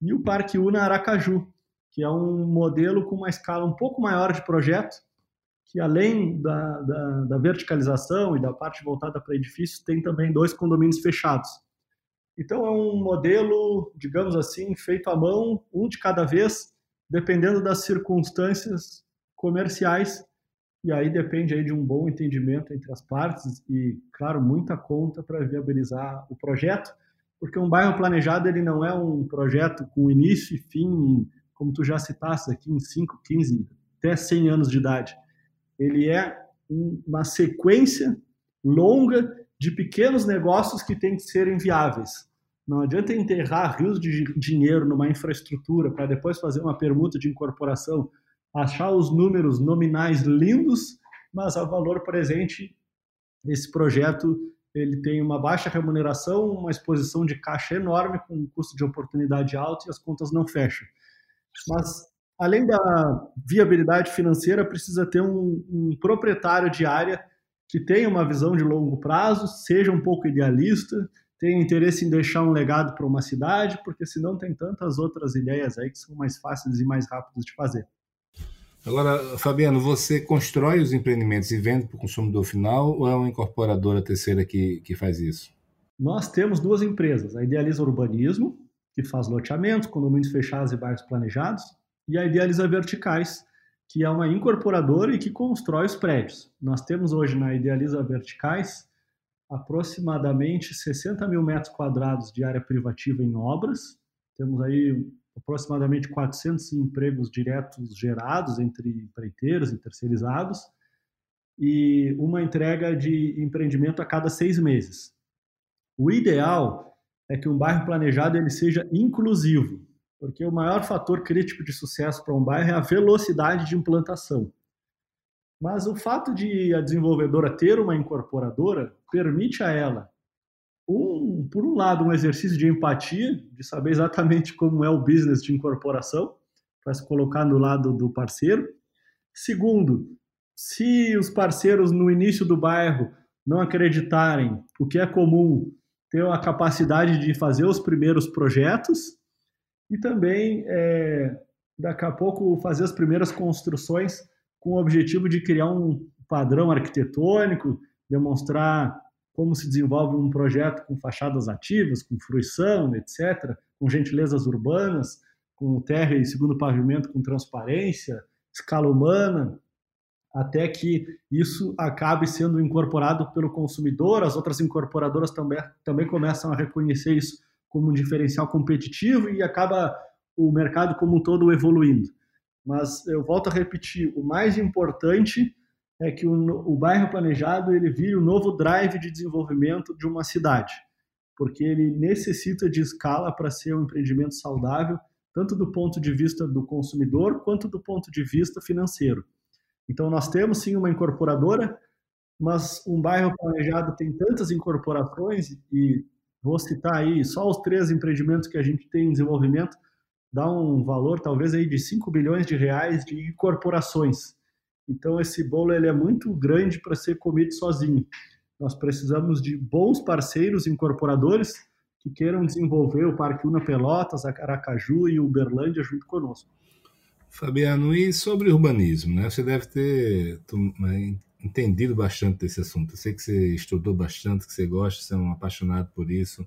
e o Parque Una Aracaju, que é um modelo com uma escala um pouco maior de projeto, que além da, da, da verticalização e da parte voltada para edifícios, tem também dois condomínios fechados. Então é um modelo, digamos assim, feito à mão, um de cada vez, dependendo das circunstâncias comerciais, e aí depende aí de um bom entendimento entre as partes e, claro, muita conta para viabilizar o projeto, porque um bairro planejado ele não é um projeto com início e fim, como tu já citaste aqui, em 5, 15, até 100 anos de idade. Ele é uma sequência longa de pequenos negócios que têm que serem viáveis. Não adianta enterrar rios de dinheiro numa infraestrutura para depois fazer uma permuta de incorporação, achar os números nominais lindos, mas a valor presente esse projeto ele tem uma baixa remuneração, uma exposição de caixa enorme com um custo de oportunidade alto e as contas não fecham. Mas além da viabilidade financeira, precisa ter um, um proprietário de área que tenha uma visão de longo prazo, seja um pouco idealista, tenha interesse em deixar um legado para uma cidade, porque senão tem tantas outras ideias aí que são mais fáceis e mais rápidas de fazer. Agora, Fabiano, você constrói os empreendimentos e vende para o consumidor final ou é uma incorporadora terceira que, que faz isso? Nós temos duas empresas, a Idealiza Urbanismo, que faz loteamentos, condomínios fechados e bairros planejados, e a Idealiza Verticais, que é uma incorporadora e que constrói os prédios. Nós temos hoje na Idealiza Verticais aproximadamente 60 mil metros quadrados de área privativa em obras. Temos aí aproximadamente 400 empregos diretos gerados entre empreiteiros e terceirizados e uma entrega de empreendimento a cada seis meses. O ideal é que um bairro planejado ele seja inclusivo, porque o maior fator crítico de sucesso para um bairro é a velocidade de implantação. Mas o fato de a desenvolvedora ter uma incorporadora permite a ela, um, por um lado, um exercício de empatia, de saber exatamente como é o business de incorporação, para se colocar no lado do parceiro. Segundo, se os parceiros no início do bairro não acreditarem, o que é comum, ter a capacidade de fazer os primeiros projetos, e também, é, daqui a pouco, fazer as primeiras construções com o objetivo de criar um padrão arquitetônico, demonstrar como se desenvolve um projeto com fachadas ativas, com fruição, etc., com gentilezas urbanas, com terra e segundo pavimento com transparência, escala humana, até que isso acabe sendo incorporado pelo consumidor, as outras incorporadoras também, também começam a reconhecer isso como um diferencial competitivo e acaba o mercado como um todo evoluindo. Mas eu volto a repetir, o mais importante é que o, o bairro planejado ele vire o novo drive de desenvolvimento de uma cidade, porque ele necessita de escala para ser um empreendimento saudável, tanto do ponto de vista do consumidor quanto do ponto de vista financeiro. Então nós temos sim uma incorporadora, mas um bairro planejado tem tantas incorporações e Vou citar aí só os três empreendimentos que a gente tem em desenvolvimento, dá um valor talvez aí de 5 bilhões de reais de incorporações. Então esse bolo ele é muito grande para ser comido sozinho. Nós precisamos de bons parceiros incorporadores que queiram desenvolver o Parque Una Pelotas, a Caracaju e Uberlândia junto conosco. Fabiano, e sobre urbanismo, né? Você deve ter entendido bastante desse assunto. Eu sei que você estudou bastante, que você gosta, você é um apaixonado por isso.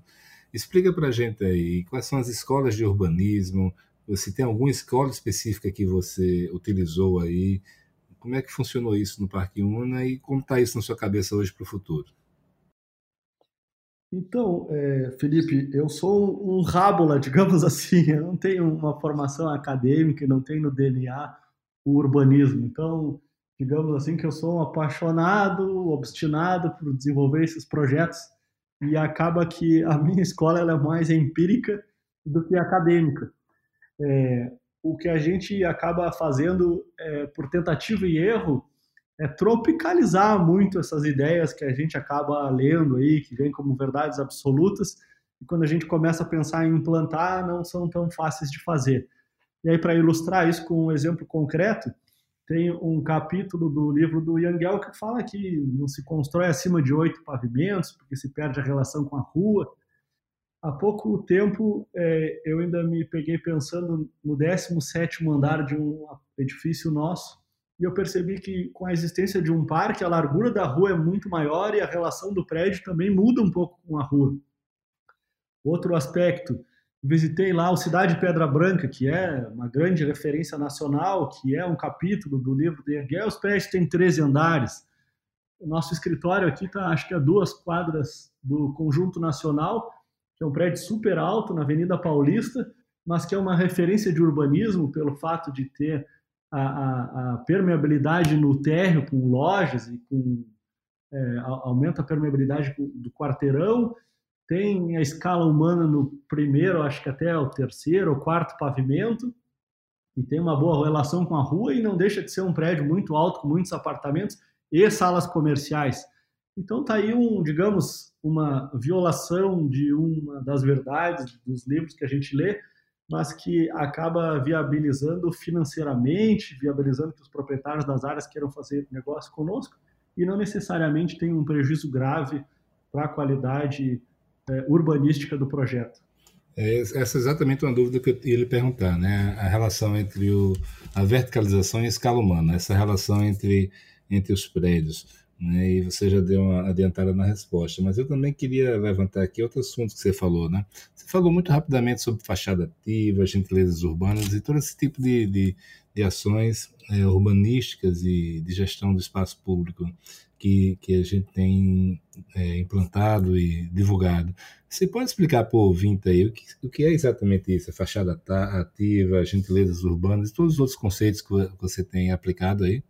Explica para a gente aí quais são as escolas de urbanismo, se tem alguma escola específica que você utilizou aí, como é que funcionou isso no Parque Una e como está isso na sua cabeça hoje para o futuro? Então, é, Felipe, eu sou um rábula, digamos assim. Eu não tenho uma formação acadêmica, não tenho no DNA o urbanismo. Então, digamos assim, que eu sou um apaixonado, obstinado por desenvolver esses projetos e acaba que a minha escola é mais empírica do que acadêmica. É, o que a gente acaba fazendo é, por tentativa e erro é tropicalizar muito essas ideias que a gente acaba lendo aí, que vêm como verdades absolutas, e quando a gente começa a pensar em implantar, não são tão fáceis de fazer. E aí, para ilustrar isso com um exemplo concreto, tem um capítulo do livro do Yangel que fala que não se constrói acima de oito pavimentos, porque se perde a relação com a rua. Há pouco tempo, é, eu ainda me peguei pensando no 17º andar de um edifício nosso, e eu percebi que com a existência de um parque, a largura da rua é muito maior e a relação do prédio também muda um pouco com a rua. Outro aspecto, visitei lá o Cidade Pedra Branca, que é uma grande referência nacional, que é um capítulo do livro de Hegel. Os prédios têm 13 andares. O nosso escritório aqui está, acho que a duas quadras do Conjunto Nacional, que é um prédio super alto na Avenida Paulista, mas que é uma referência de urbanismo pelo fato de ter a, a, a permeabilidade no térreo com lojas e com é, aumenta a permeabilidade do quarteirão tem a escala humana no primeiro, acho que até o terceiro ou quarto pavimento, e tem uma boa relação com a rua e não deixa de ser um prédio muito alto, com muitos apartamentos e salas comerciais. Então tá aí um, digamos, uma violação de uma das verdades dos livros que a gente lê, mas que acaba viabilizando financeiramente, viabilizando que os proprietários das áreas queiram fazer negócio conosco e não necessariamente tem um prejuízo grave para a qualidade é, urbanística do projeto. É, essa é exatamente uma dúvida que eu ia lhe perguntar, né? A relação entre o, a verticalização e a escala humana, essa relação entre, entre os prédios. Né? E você já deu uma adiantada na resposta, mas eu também queria levantar aqui outro assunto que você falou, né? Você falou muito rapidamente sobre fachada ativa, gentilezas urbanas e todo esse tipo de, de, de ações é, urbanísticas e de gestão do espaço público que, que a gente tem é, implantado e divulgado. Você pode explicar para o ouvinte aí o que, o que é exatamente isso? A fachada ativa, gentilezas urbanas e todos os outros conceitos que você tem aplicado aí?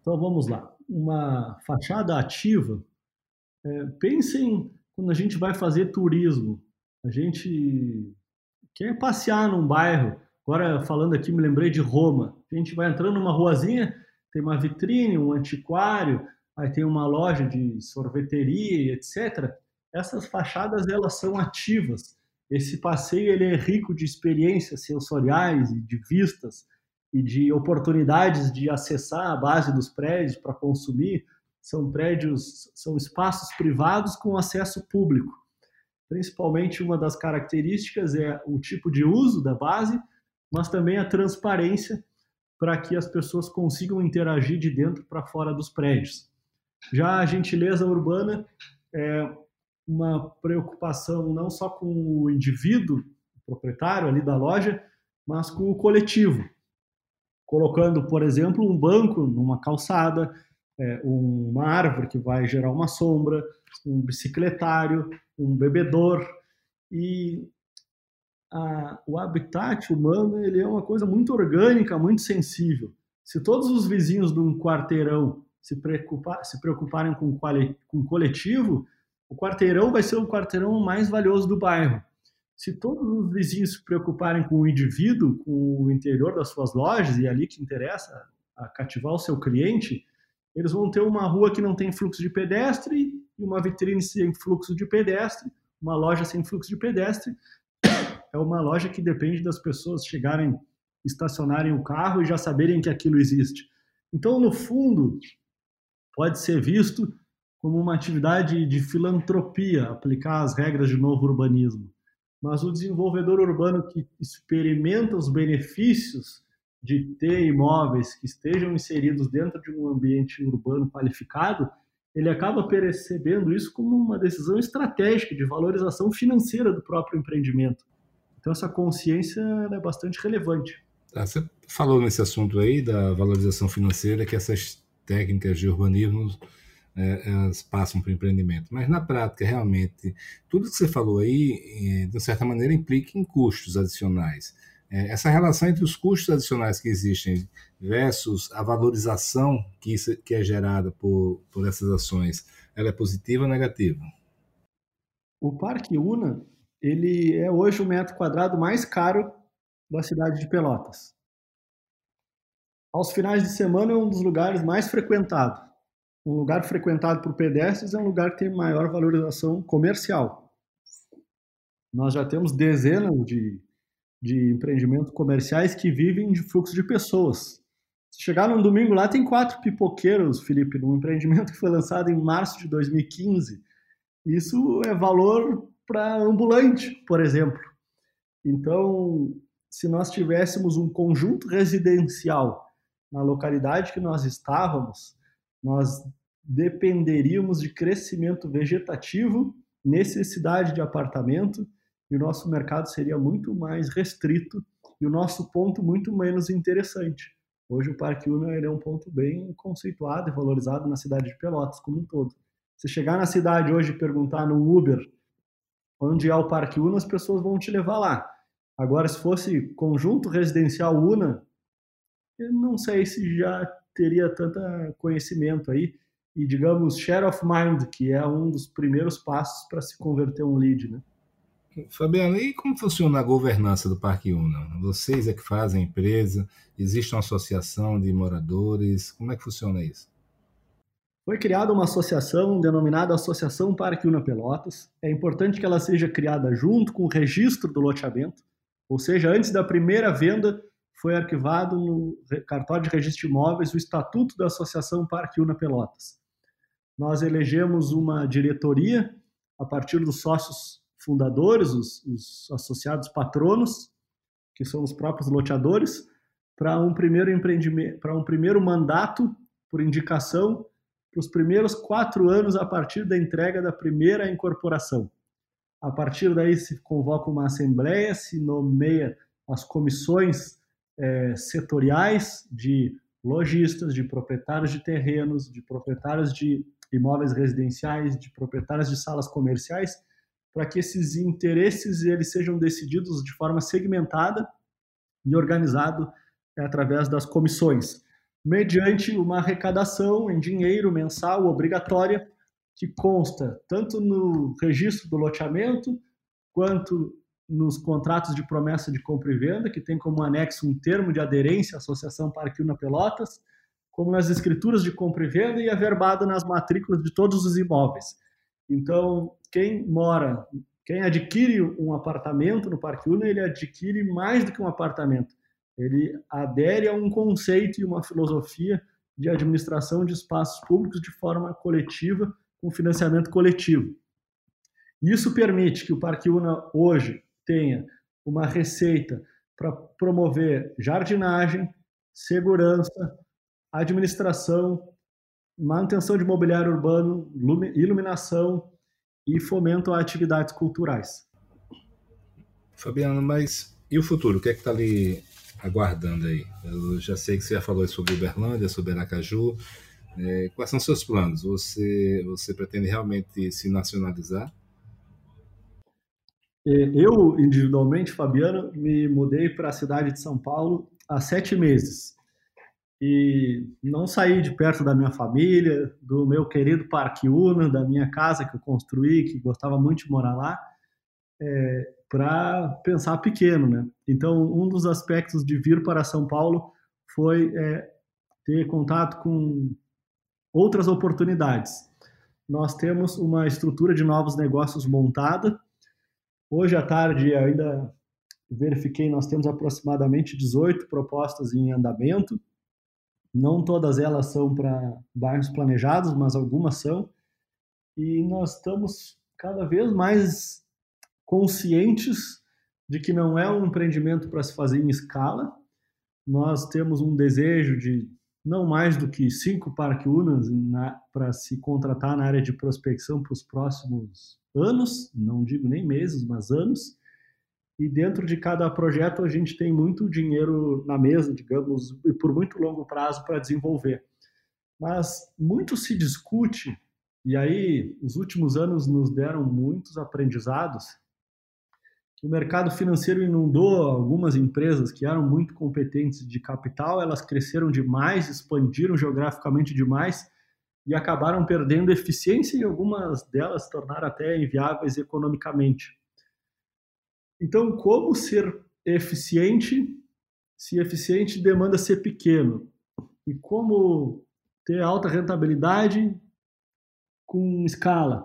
Então vamos lá. Uma fachada ativa, é, pensem quando a gente vai fazer turismo. A gente quer passear num bairro. Agora, falando aqui, me lembrei de Roma. A gente vai entrando numa ruazinha, tem uma vitrine, um antiquário, aí tem uma loja de sorveteria, etc. Essas fachadas elas são ativas. Esse passeio ele é rico de experiências sensoriais e de vistas e de oportunidades de acessar a base dos prédios para consumir. São prédios, são espaços privados com acesso público. Principalmente uma das características é o tipo de uso da base, mas também a transparência para que as pessoas consigam interagir de dentro para fora dos prédios. Já a gentileza urbana é uma preocupação não só com o indivíduo, o proprietário ali da loja, mas com o coletivo. Colocando, por exemplo, um banco numa calçada, é, uma árvore que vai gerar uma sombra, um bicicletário, um bebedor. E a, o habitat humano ele é uma coisa muito orgânica, muito sensível. Se todos os vizinhos de um quarteirão se, se preocuparem com, com coletivo, o quarteirão vai ser o quarteirão mais valioso do bairro. Se todos os vizinhos se preocuparem com o indivíduo, com o interior das suas lojas, e é ali que interessa a cativar o seu cliente, eles vão ter uma rua que não tem fluxo de pedestre e uma vitrine sem fluxo de pedestre, uma loja sem fluxo de pedestre, é uma loja que depende das pessoas chegarem, estacionarem o carro e já saberem que aquilo existe. Então, no fundo, pode ser visto como uma atividade de filantropia, aplicar as regras de novo urbanismo. Mas o desenvolvedor urbano que experimenta os benefícios de ter imóveis que estejam inseridos dentro de um ambiente urbano qualificado, ele acaba percebendo isso como uma decisão estratégica de valorização financeira do próprio empreendimento. Então, essa consciência é bastante relevante. Ah, você falou nesse assunto aí da valorização financeira, que essas técnicas de urbanismo é, elas passam para o empreendimento. Mas na prática, realmente, tudo que você falou aí, é, de certa maneira, implica em custos adicionais. É, essa relação entre os custos adicionais que existem versus a valorização que, isso, que é gerada por, por essas ações, ela é positiva ou negativa? O Parque Una, ele é hoje o metro quadrado mais caro da cidade de Pelotas. Aos finais de semana é um dos lugares mais frequentados. Um lugar frequentado por pedestres é um lugar que tem maior valorização comercial. Nós já temos dezenas de de empreendimentos comerciais que vivem de fluxo de pessoas. Se chegar num domingo lá, tem quatro pipoqueiros, Felipe, num empreendimento que foi lançado em março de 2015. Isso é valor para ambulante, por exemplo. Então, se nós tivéssemos um conjunto residencial na localidade que nós estávamos, nós dependeríamos de crescimento vegetativo, necessidade de apartamento e o nosso mercado seria muito mais restrito e o nosso ponto muito menos interessante. Hoje o Parque Una é um ponto bem conceituado e valorizado na cidade de Pelotas como um todo. Se chegar na cidade hoje e perguntar no Uber onde é o Parque Una, as pessoas vão te levar lá. Agora, se fosse conjunto residencial Una, eu não sei se já teria tanto conhecimento aí. E, digamos, share of mind, que é um dos primeiros passos para se converter um lead, né? Fabiano, e como funciona a governança do Parque Una? Vocês é que fazem a empresa? Existe uma associação de moradores? Como é que funciona isso? Foi criada uma associação denominada Associação Parque Una Pelotas. É importante que ela seja criada junto com o registro do loteamento, ou seja, antes da primeira venda foi arquivado no cartório de registro de imóveis o estatuto da Associação Parque Una Pelotas. Nós elegemos uma diretoria a partir dos sócios fundadores, os, os associados patronos, que são os próprios loteadores, para um primeiro empreendimento, para um primeiro mandato por indicação para os primeiros quatro anos a partir da entrega da primeira incorporação. A partir daí se convoca uma assembleia, se nomeia as comissões é, setoriais de lojistas, de proprietários de terrenos, de proprietários de imóveis residenciais, de proprietários de salas comerciais para que esses interesses eles sejam decididos de forma segmentada e organizado é, através das comissões, mediante uma arrecadação em dinheiro mensal obrigatória que consta tanto no registro do loteamento quanto nos contratos de promessa de compra e venda, que tem como anexo um termo de aderência à Associação Parque Una Pelotas, como nas escrituras de compra e venda e averbado nas matrículas de todos os imóveis. Então, quem mora, quem adquire um apartamento no Parque Una, ele adquire mais do que um apartamento. Ele adere a um conceito e uma filosofia de administração de espaços públicos de forma coletiva, com financiamento coletivo. Isso permite que o Parque Una hoje tenha uma receita para promover jardinagem, segurança, administração, manutenção de mobiliário urbano, iluminação, e fomentam atividades culturais. Fabiano, mas e o futuro? O que é que está ali aguardando aí? Eu já sei que você já falou sobre Uberlândia, sobre Aracaju. É, quais são seus planos? Você, você pretende realmente se nacionalizar? É, eu, individualmente, Fabiano, me mudei para a cidade de São Paulo há sete meses e não sair de perto da minha família, do meu querido Parque Una, da minha casa que eu construí, que gostava muito de morar lá, é, para pensar pequeno, né? Então, um dos aspectos de vir para São Paulo foi é, ter contato com outras oportunidades. Nós temos uma estrutura de novos negócios montada. Hoje à tarde ainda verifiquei, nós temos aproximadamente 18 propostas em andamento não todas elas são para bairros planejados, mas algumas são. E nós estamos cada vez mais conscientes de que não é um empreendimento para se fazer em escala. Nós temos um desejo de não mais do que cinco Parque Unas para se contratar na área de prospecção para os próximos anos, não digo nem meses, mas anos e dentro de cada projeto a gente tem muito dinheiro na mesa, digamos, e por muito longo prazo para desenvolver. Mas muito se discute, e aí os últimos anos nos deram muitos aprendizados. O mercado financeiro inundou algumas empresas que eram muito competentes de capital, elas cresceram demais, expandiram geograficamente demais e acabaram perdendo eficiência e algumas delas tornaram até inviáveis economicamente. Então, como ser eficiente se eficiente demanda ser pequeno? E como ter alta rentabilidade com escala?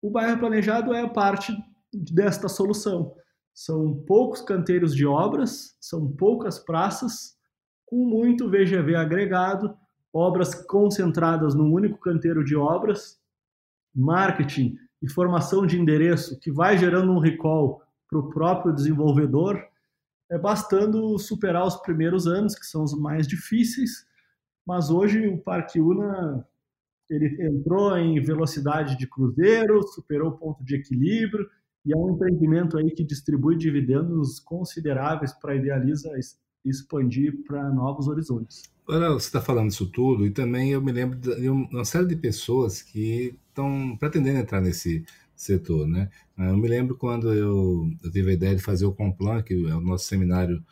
O bairro planejado é parte desta solução. São poucos canteiros de obras, são poucas praças, com muito VGV agregado, obras concentradas num único canteiro de obras, marketing e formação de endereço que vai gerando um recall para o próprio desenvolvedor, é bastando superar os primeiros anos, que são os mais difíceis, mas hoje o Parque Una ele entrou em velocidade de cruzeiro, superou o ponto de equilíbrio e é um empreendimento aí que distribui dividendos consideráveis para Idealiza expandir para novos horizontes. Agora você está falando isso tudo e também eu me lembro de uma série de pessoas que estão pretendendo entrar nesse setor, né? Eu me lembro quando eu, eu tive a ideia de fazer o Complan, que é o nosso seminário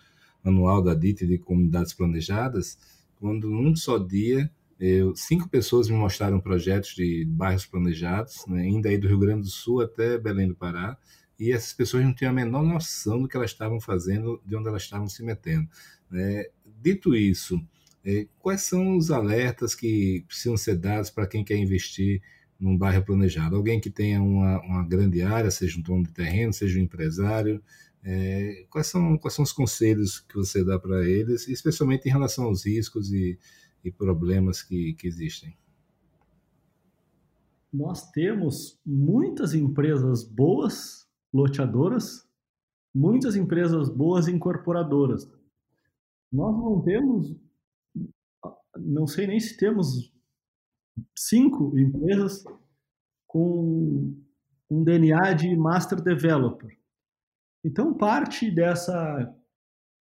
anual da DIT de comunidades planejadas, quando num só dia eu, cinco pessoas me mostraram projetos de bairros planejados, né, ainda aí do Rio Grande do Sul até Belém do Pará, e essas pessoas não tinham a menor noção do que elas estavam fazendo, de onde elas estavam se metendo. Né? Dito isso, é, quais são os alertas que precisam ser dados para quem quer investir num bairro planejado? Alguém que tenha uma, uma grande área, seja um dono de terreno, seja um empresário, é, quais, são, quais são os conselhos que você dá para eles, especialmente em relação aos riscos e, e problemas que, que existem? Nós temos muitas empresas boas loteadoras, muitas empresas boas incorporadoras. Nós não temos, não sei nem se temos cinco empresas com um DNA de Master Developer. Então, parte dessa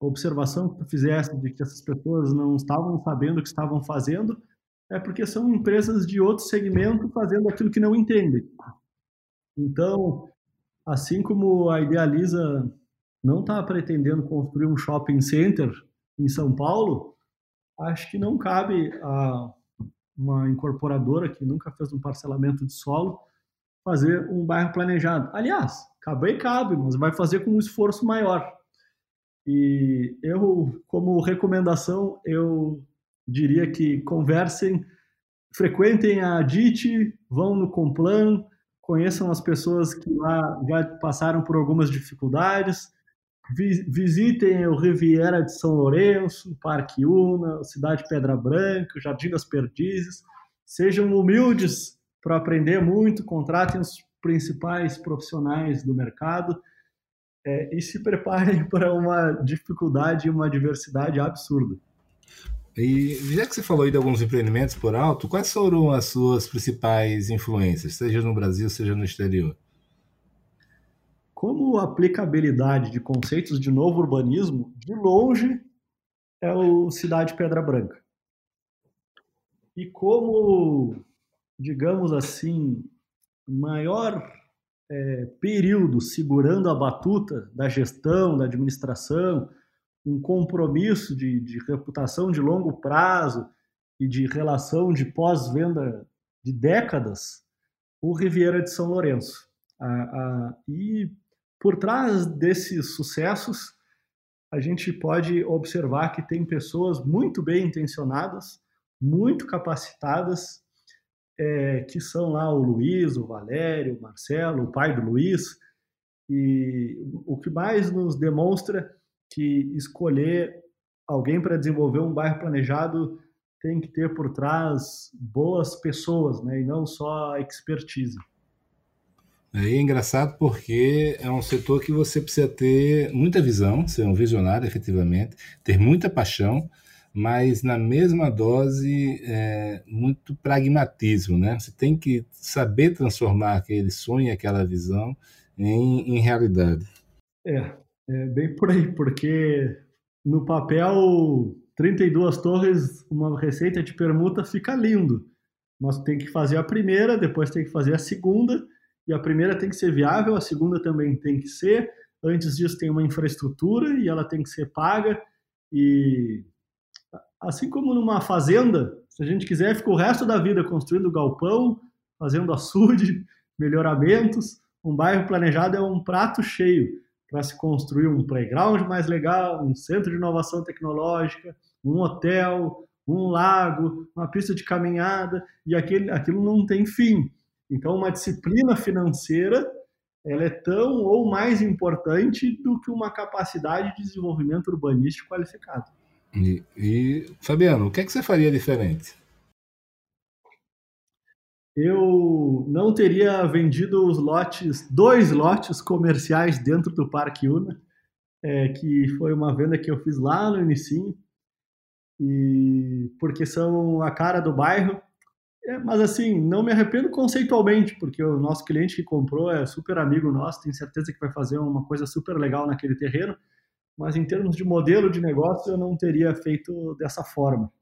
observação que tu fizeste de que essas pessoas não estavam sabendo o que estavam fazendo é porque são empresas de outro segmento fazendo aquilo que não entendem. Então, assim como a Idealiza não está pretendendo construir um shopping center em São Paulo, acho que não cabe a uma incorporadora que nunca fez um parcelamento de solo fazer um bairro planejado. Aliás, cabe e cabe, mas vai fazer com um esforço maior. E eu, como recomendação, eu diria que conversem, frequentem a DIT, vão no Complan, conheçam as pessoas que lá já passaram por algumas dificuldades, visitem o Riviera de São Lourenço, Parque Una, Cidade Pedra Branca, Jardim das Perdizes. Sejam humildes para aprender muito, contratem os principais profissionais do mercado é, e se preparem para uma dificuldade e uma diversidade absurda. E já que você falou aí de alguns empreendimentos por alto, quais foram as suas principais influências, seja no Brasil, seja no exterior? Como aplicabilidade de conceitos de novo urbanismo, de longe é o Cidade Pedra Branca. E como, digamos assim, maior é, período segurando a batuta da gestão, da administração, um compromisso de, de reputação de longo prazo e de relação de pós-venda de décadas, o Riviera de São Lourenço. E por trás desses sucessos, a gente pode observar que tem pessoas muito bem intencionadas, muito capacitadas, é, que são lá o Luiz, o Valério, o Marcelo, o pai do Luiz, e o que mais nos demonstra que escolher alguém para desenvolver um bairro planejado tem que ter por trás boas pessoas, né, e não só expertise. É, engraçado porque é um setor que você precisa ter muita visão, ser um visionário efetivamente, ter muita paixão, mas na mesma dose é, muito pragmatismo, né? Você tem que saber transformar aquele sonho, aquela visão em, em realidade. É, é bem por aí, porque no papel 32 torres, uma receita de permuta fica lindo. Mas tem que fazer a primeira, depois tem que fazer a segunda, e a primeira tem que ser viável, a segunda também tem que ser. Antes disso tem uma infraestrutura e ela tem que ser paga. E assim como numa fazenda, se a gente quiser, fica o resto da vida construindo galpão, fazendo açude, melhoramentos. Um bairro planejado é um prato cheio para se construir um playground mais legal, um centro de inovação tecnológica, um hotel, um lago, uma pista de caminhada, e aquele, aquilo não tem fim. Então, uma disciplina financeira ela é tão ou mais importante do que uma capacidade de desenvolvimento urbanístico qualificado. E, e Fabiano, o que, é que você faria diferente? eu não teria vendido os lotes, dois lotes comerciais dentro do Parque Una, é, que foi uma venda que eu fiz lá no início, e porque são a cara do bairro. É, mas assim, não me arrependo conceitualmente, porque o nosso cliente que comprou é super amigo nosso, tenho certeza que vai fazer uma coisa super legal naquele terreno. Mas em termos de modelo de negócio, eu não teria feito dessa forma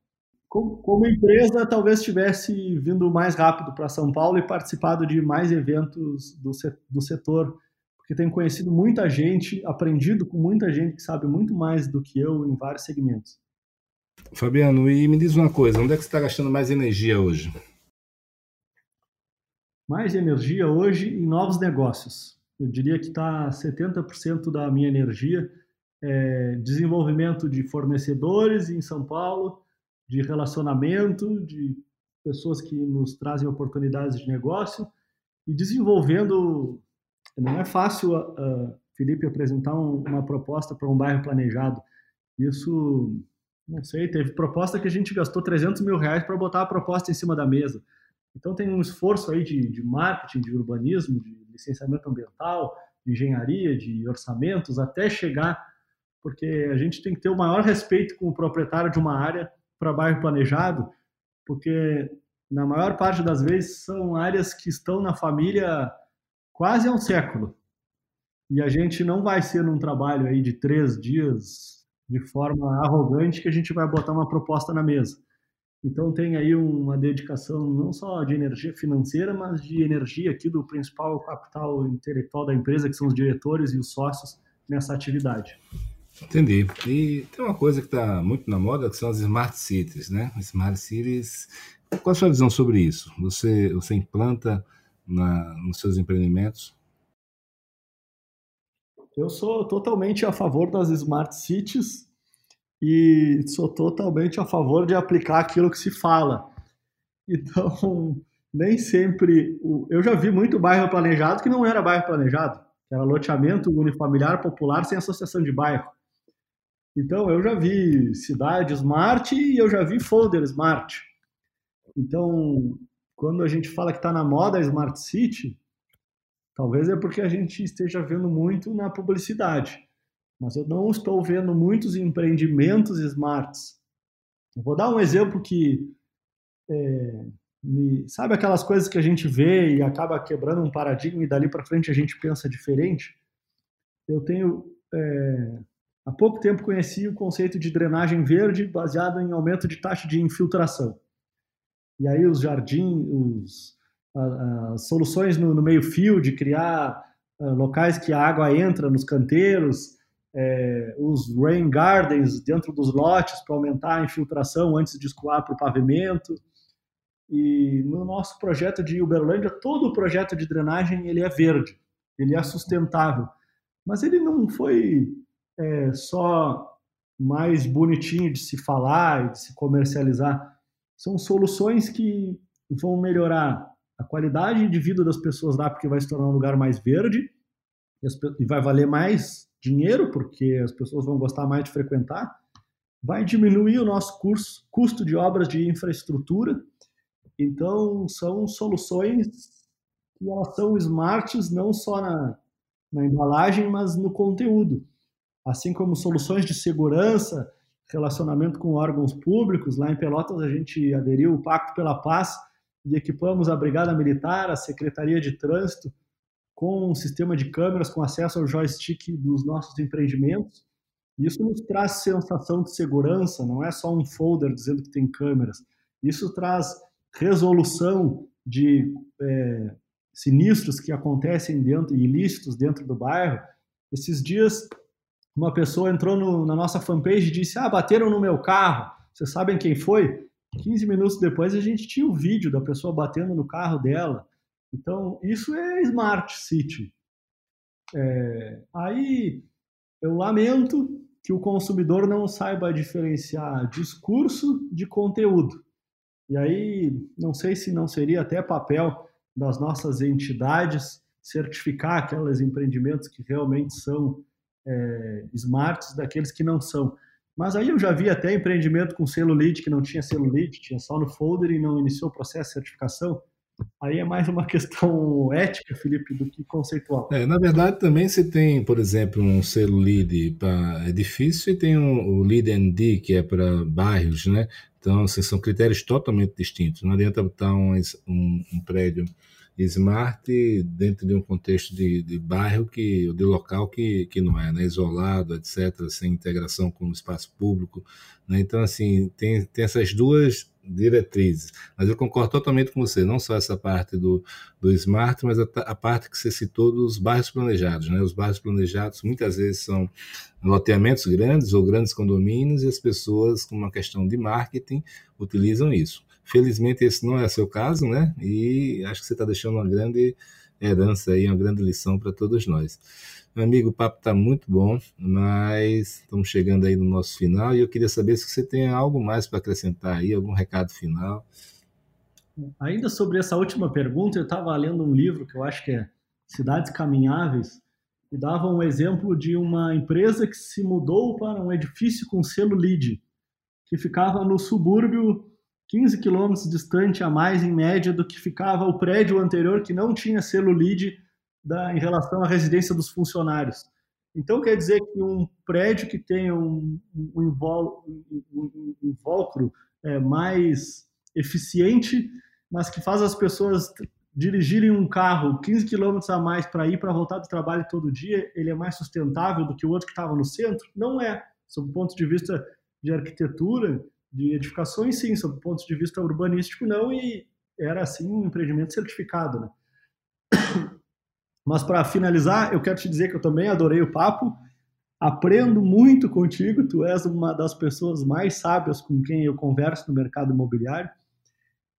como, como empresa, talvez tivesse vindo mais rápido para São Paulo e participado de mais eventos do, do setor, porque tenho conhecido muita gente, aprendido com muita gente que sabe muito mais do que eu em vários segmentos. Fabiano, e me diz uma coisa, onde é que você está gastando mais energia hoje? Mais energia hoje em novos negócios. Eu diria que está 70% da minha energia é desenvolvimento de fornecedores em São Paulo, de relacionamento, de pessoas que nos trazem oportunidades de negócio e desenvolvendo. Não é fácil, uh, Felipe, apresentar um, uma proposta para um bairro planejado. Isso, não sei, teve proposta que a gente gastou 300 mil reais para botar a proposta em cima da mesa. Então tem um esforço aí de, de marketing, de urbanismo, de licenciamento ambiental, de engenharia, de orçamentos, até chegar, porque a gente tem que ter o maior respeito com o proprietário de uma área para bairro planejado, porque na maior parte das vezes são áreas que estão na família quase há um século. E a gente não vai ser num trabalho aí de três dias de forma arrogante que a gente vai botar uma proposta na mesa. Então tem aí uma dedicação não só de energia financeira, mas de energia aqui do principal capital intelectual da empresa, que são os diretores e os sócios nessa atividade. Entendi. E tem uma coisa que está muito na moda, que são as smart cities, né? Smart cities. Qual a sua visão sobre isso? Você, você implanta na, nos seus empreendimentos? Eu sou totalmente a favor das smart cities e sou totalmente a favor de aplicar aquilo que se fala. Então, nem sempre. Eu já vi muito bairro planejado que não era bairro planejado, era loteamento unifamiliar popular sem associação de bairro. Então, eu já vi cidade smart e eu já vi folder smart. Então, quando a gente fala que está na moda a Smart City, talvez é porque a gente esteja vendo muito na publicidade. Mas eu não estou vendo muitos empreendimentos smarts. Eu vou dar um exemplo que é, me, sabe aquelas coisas que a gente vê e acaba quebrando um paradigma e dali para frente a gente pensa diferente? Eu tenho é, Há pouco tempo conheci o conceito de drenagem verde baseado em aumento de taxa de infiltração. E aí os jardins, as soluções no, no meio-fio de criar uh, locais que a água entra nos canteiros, é, os rain gardens dentro dos lotes para aumentar a infiltração antes de escoar para o pavimento. E no nosso projeto de Uberlândia, todo o projeto de drenagem ele é verde, ele é sustentável. Mas ele não foi é, só mais bonitinho de se falar e de se comercializar. São soluções que vão melhorar a qualidade de vida das pessoas lá, porque vai se tornar um lugar mais verde e vai valer mais dinheiro, porque as pessoas vão gostar mais de frequentar. Vai diminuir o nosso curso, custo de obras de infraestrutura. Então, são soluções que elas são smarts não só na, na embalagem, mas no conteúdo assim como soluções de segurança, relacionamento com órgãos públicos. Lá em Pelotas, a gente aderiu ao Pacto pela Paz e equipamos a Brigada Militar, a Secretaria de Trânsito, com um sistema de câmeras com acesso ao joystick dos nossos empreendimentos. Isso nos traz sensação de segurança, não é só um folder dizendo que tem câmeras. Isso traz resolução de é, sinistros que acontecem dentro, ilícitos dentro do bairro. Esses dias, uma pessoa entrou no, na nossa fanpage e disse: Ah, bateram no meu carro. Vocês sabem quem foi? 15 minutos depois a gente tinha o vídeo da pessoa batendo no carro dela. Então, isso é Smart City. É, aí eu lamento que o consumidor não saiba diferenciar discurso de conteúdo. E aí, não sei se não seria até papel das nossas entidades certificar aqueles empreendimentos que realmente são é, smarts daqueles que não são. Mas aí eu já vi até empreendimento com selo LEED que não tinha selo LEED, tinha só no folder e não iniciou o processo de certificação. Aí é mais uma questão ética, Felipe, do que conceitual. É, na verdade, também você tem, por exemplo, um selo LEED para edifício e tem um, o LEED ND, que é para bairros, né? Então, assim, são critérios totalmente distintos. Não adianta botar um, um, um prédio smart dentro de um contexto de, de bairro que de local que, que não é né? isolado etc sem integração com o espaço público né? então assim tem, tem essas duas diretrizes mas eu concordo totalmente com você não só essa parte do, do smart mas a, a parte que você citou dos bairros planejados né os bairros planejados muitas vezes são loteamentos grandes ou grandes condomínios e as pessoas com uma questão de marketing utilizam isso Felizmente esse não é seu caso, né? E acho que você está deixando uma grande herança aí, uma grande lição para todos nós. Meu amigo, o papo está muito bom, mas estamos chegando aí no nosso final e eu queria saber se você tem algo mais para acrescentar aí, algum recado final. Ainda sobre essa última pergunta, eu estava lendo um livro que eu acho que é Cidades Caminháveis, e dava um exemplo de uma empresa que se mudou para um edifício com selo LEED, que ficava no subúrbio 15 quilômetros distante a mais, em média, do que ficava o prédio anterior, que não tinha selo LEED da, em relação à residência dos funcionários. Então, quer dizer que um prédio que tenha um, um, um invólucro é, mais eficiente, mas que faz as pessoas dirigirem um carro 15 quilômetros a mais para ir para voltar do trabalho todo dia, ele é mais sustentável do que o outro que estava no centro? Não é. Sob o ponto de vista de arquitetura, de edificações, sim, sob ponto de vista urbanístico, não, e era assim um empreendimento certificado, né? Mas para finalizar, eu quero te dizer que eu também adorei o papo, aprendo muito contigo, tu és uma das pessoas mais sábias com quem eu converso no mercado imobiliário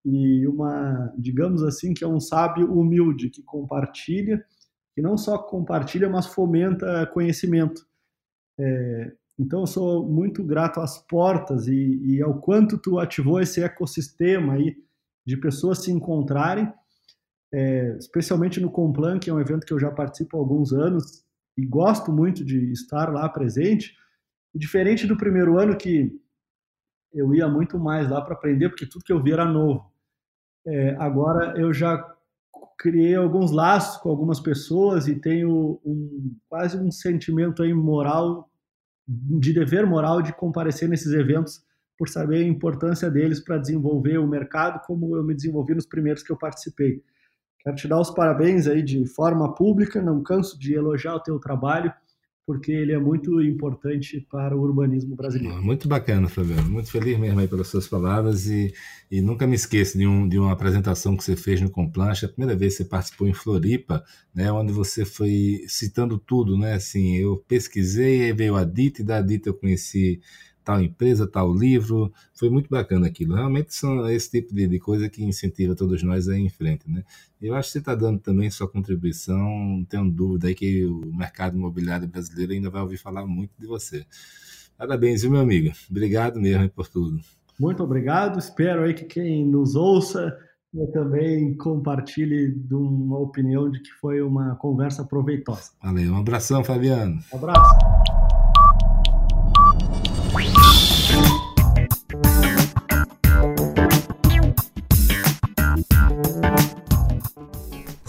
e uma, digamos assim, que é um sábio humilde que compartilha, que não só compartilha, mas fomenta conhecimento. É, então, eu sou muito grato às portas e, e, ao quanto tu ativou esse ecossistema aí de pessoas se encontrarem, é, especialmente no Complan, que é um evento que eu já participo há alguns anos e gosto muito de estar lá presente. Diferente do primeiro ano que eu ia muito mais lá para aprender, porque tudo que eu via era novo. É, agora eu já criei alguns laços com algumas pessoas e tenho um, quase um sentimento aí moral de dever moral de comparecer nesses eventos por saber a importância deles para desenvolver o mercado, como eu me desenvolvi nos primeiros que eu participei. Quero te dar os parabéns aí de forma pública, não canso de elogiar o teu trabalho porque ele é muito importante para o urbanismo brasileiro. Muito bacana, Fabiano. Muito feliz mesmo aí pelas suas palavras e, e nunca me esqueço de, um, de uma apresentação que você fez no Complancha, a primeira vez que você participou em Floripa, né, onde você foi citando tudo, né, assim, eu pesquisei, aí veio a Dita e da Dita eu conheci tal empresa, tal livro. Foi muito bacana aquilo. Realmente são esse tipo de, de coisa que incentiva todos nós a ir em frente. Né? Eu acho que você está dando também sua contribuição, não tenho dúvida aí que o mercado imobiliário brasileiro ainda vai ouvir falar muito de você. Parabéns, viu, meu amigo? Obrigado mesmo por tudo. Muito obrigado. Espero aí que quem nos ouça também compartilhe de uma opinião de que foi uma conversa proveitosa. Valeu, um abração, Fabiano. Um abraço.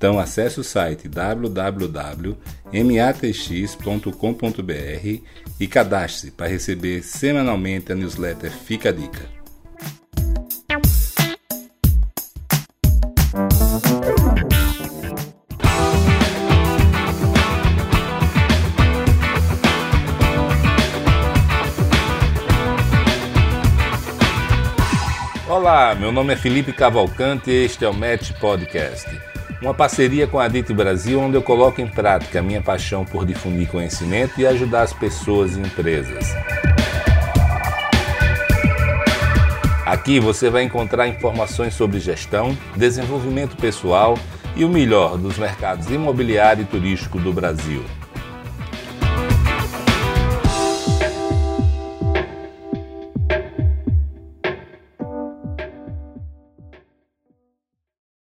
Então acesse o site www.matx.com.br e cadastre para receber semanalmente a newsletter Fica a Dica. Olá, meu nome é Felipe Cavalcante e este é o Match Podcast uma parceria com a DIT Brasil, onde eu coloco em prática a minha paixão por difundir conhecimento e ajudar as pessoas e empresas. Aqui você vai encontrar informações sobre gestão, desenvolvimento pessoal e o melhor dos mercados imobiliário e turístico do Brasil.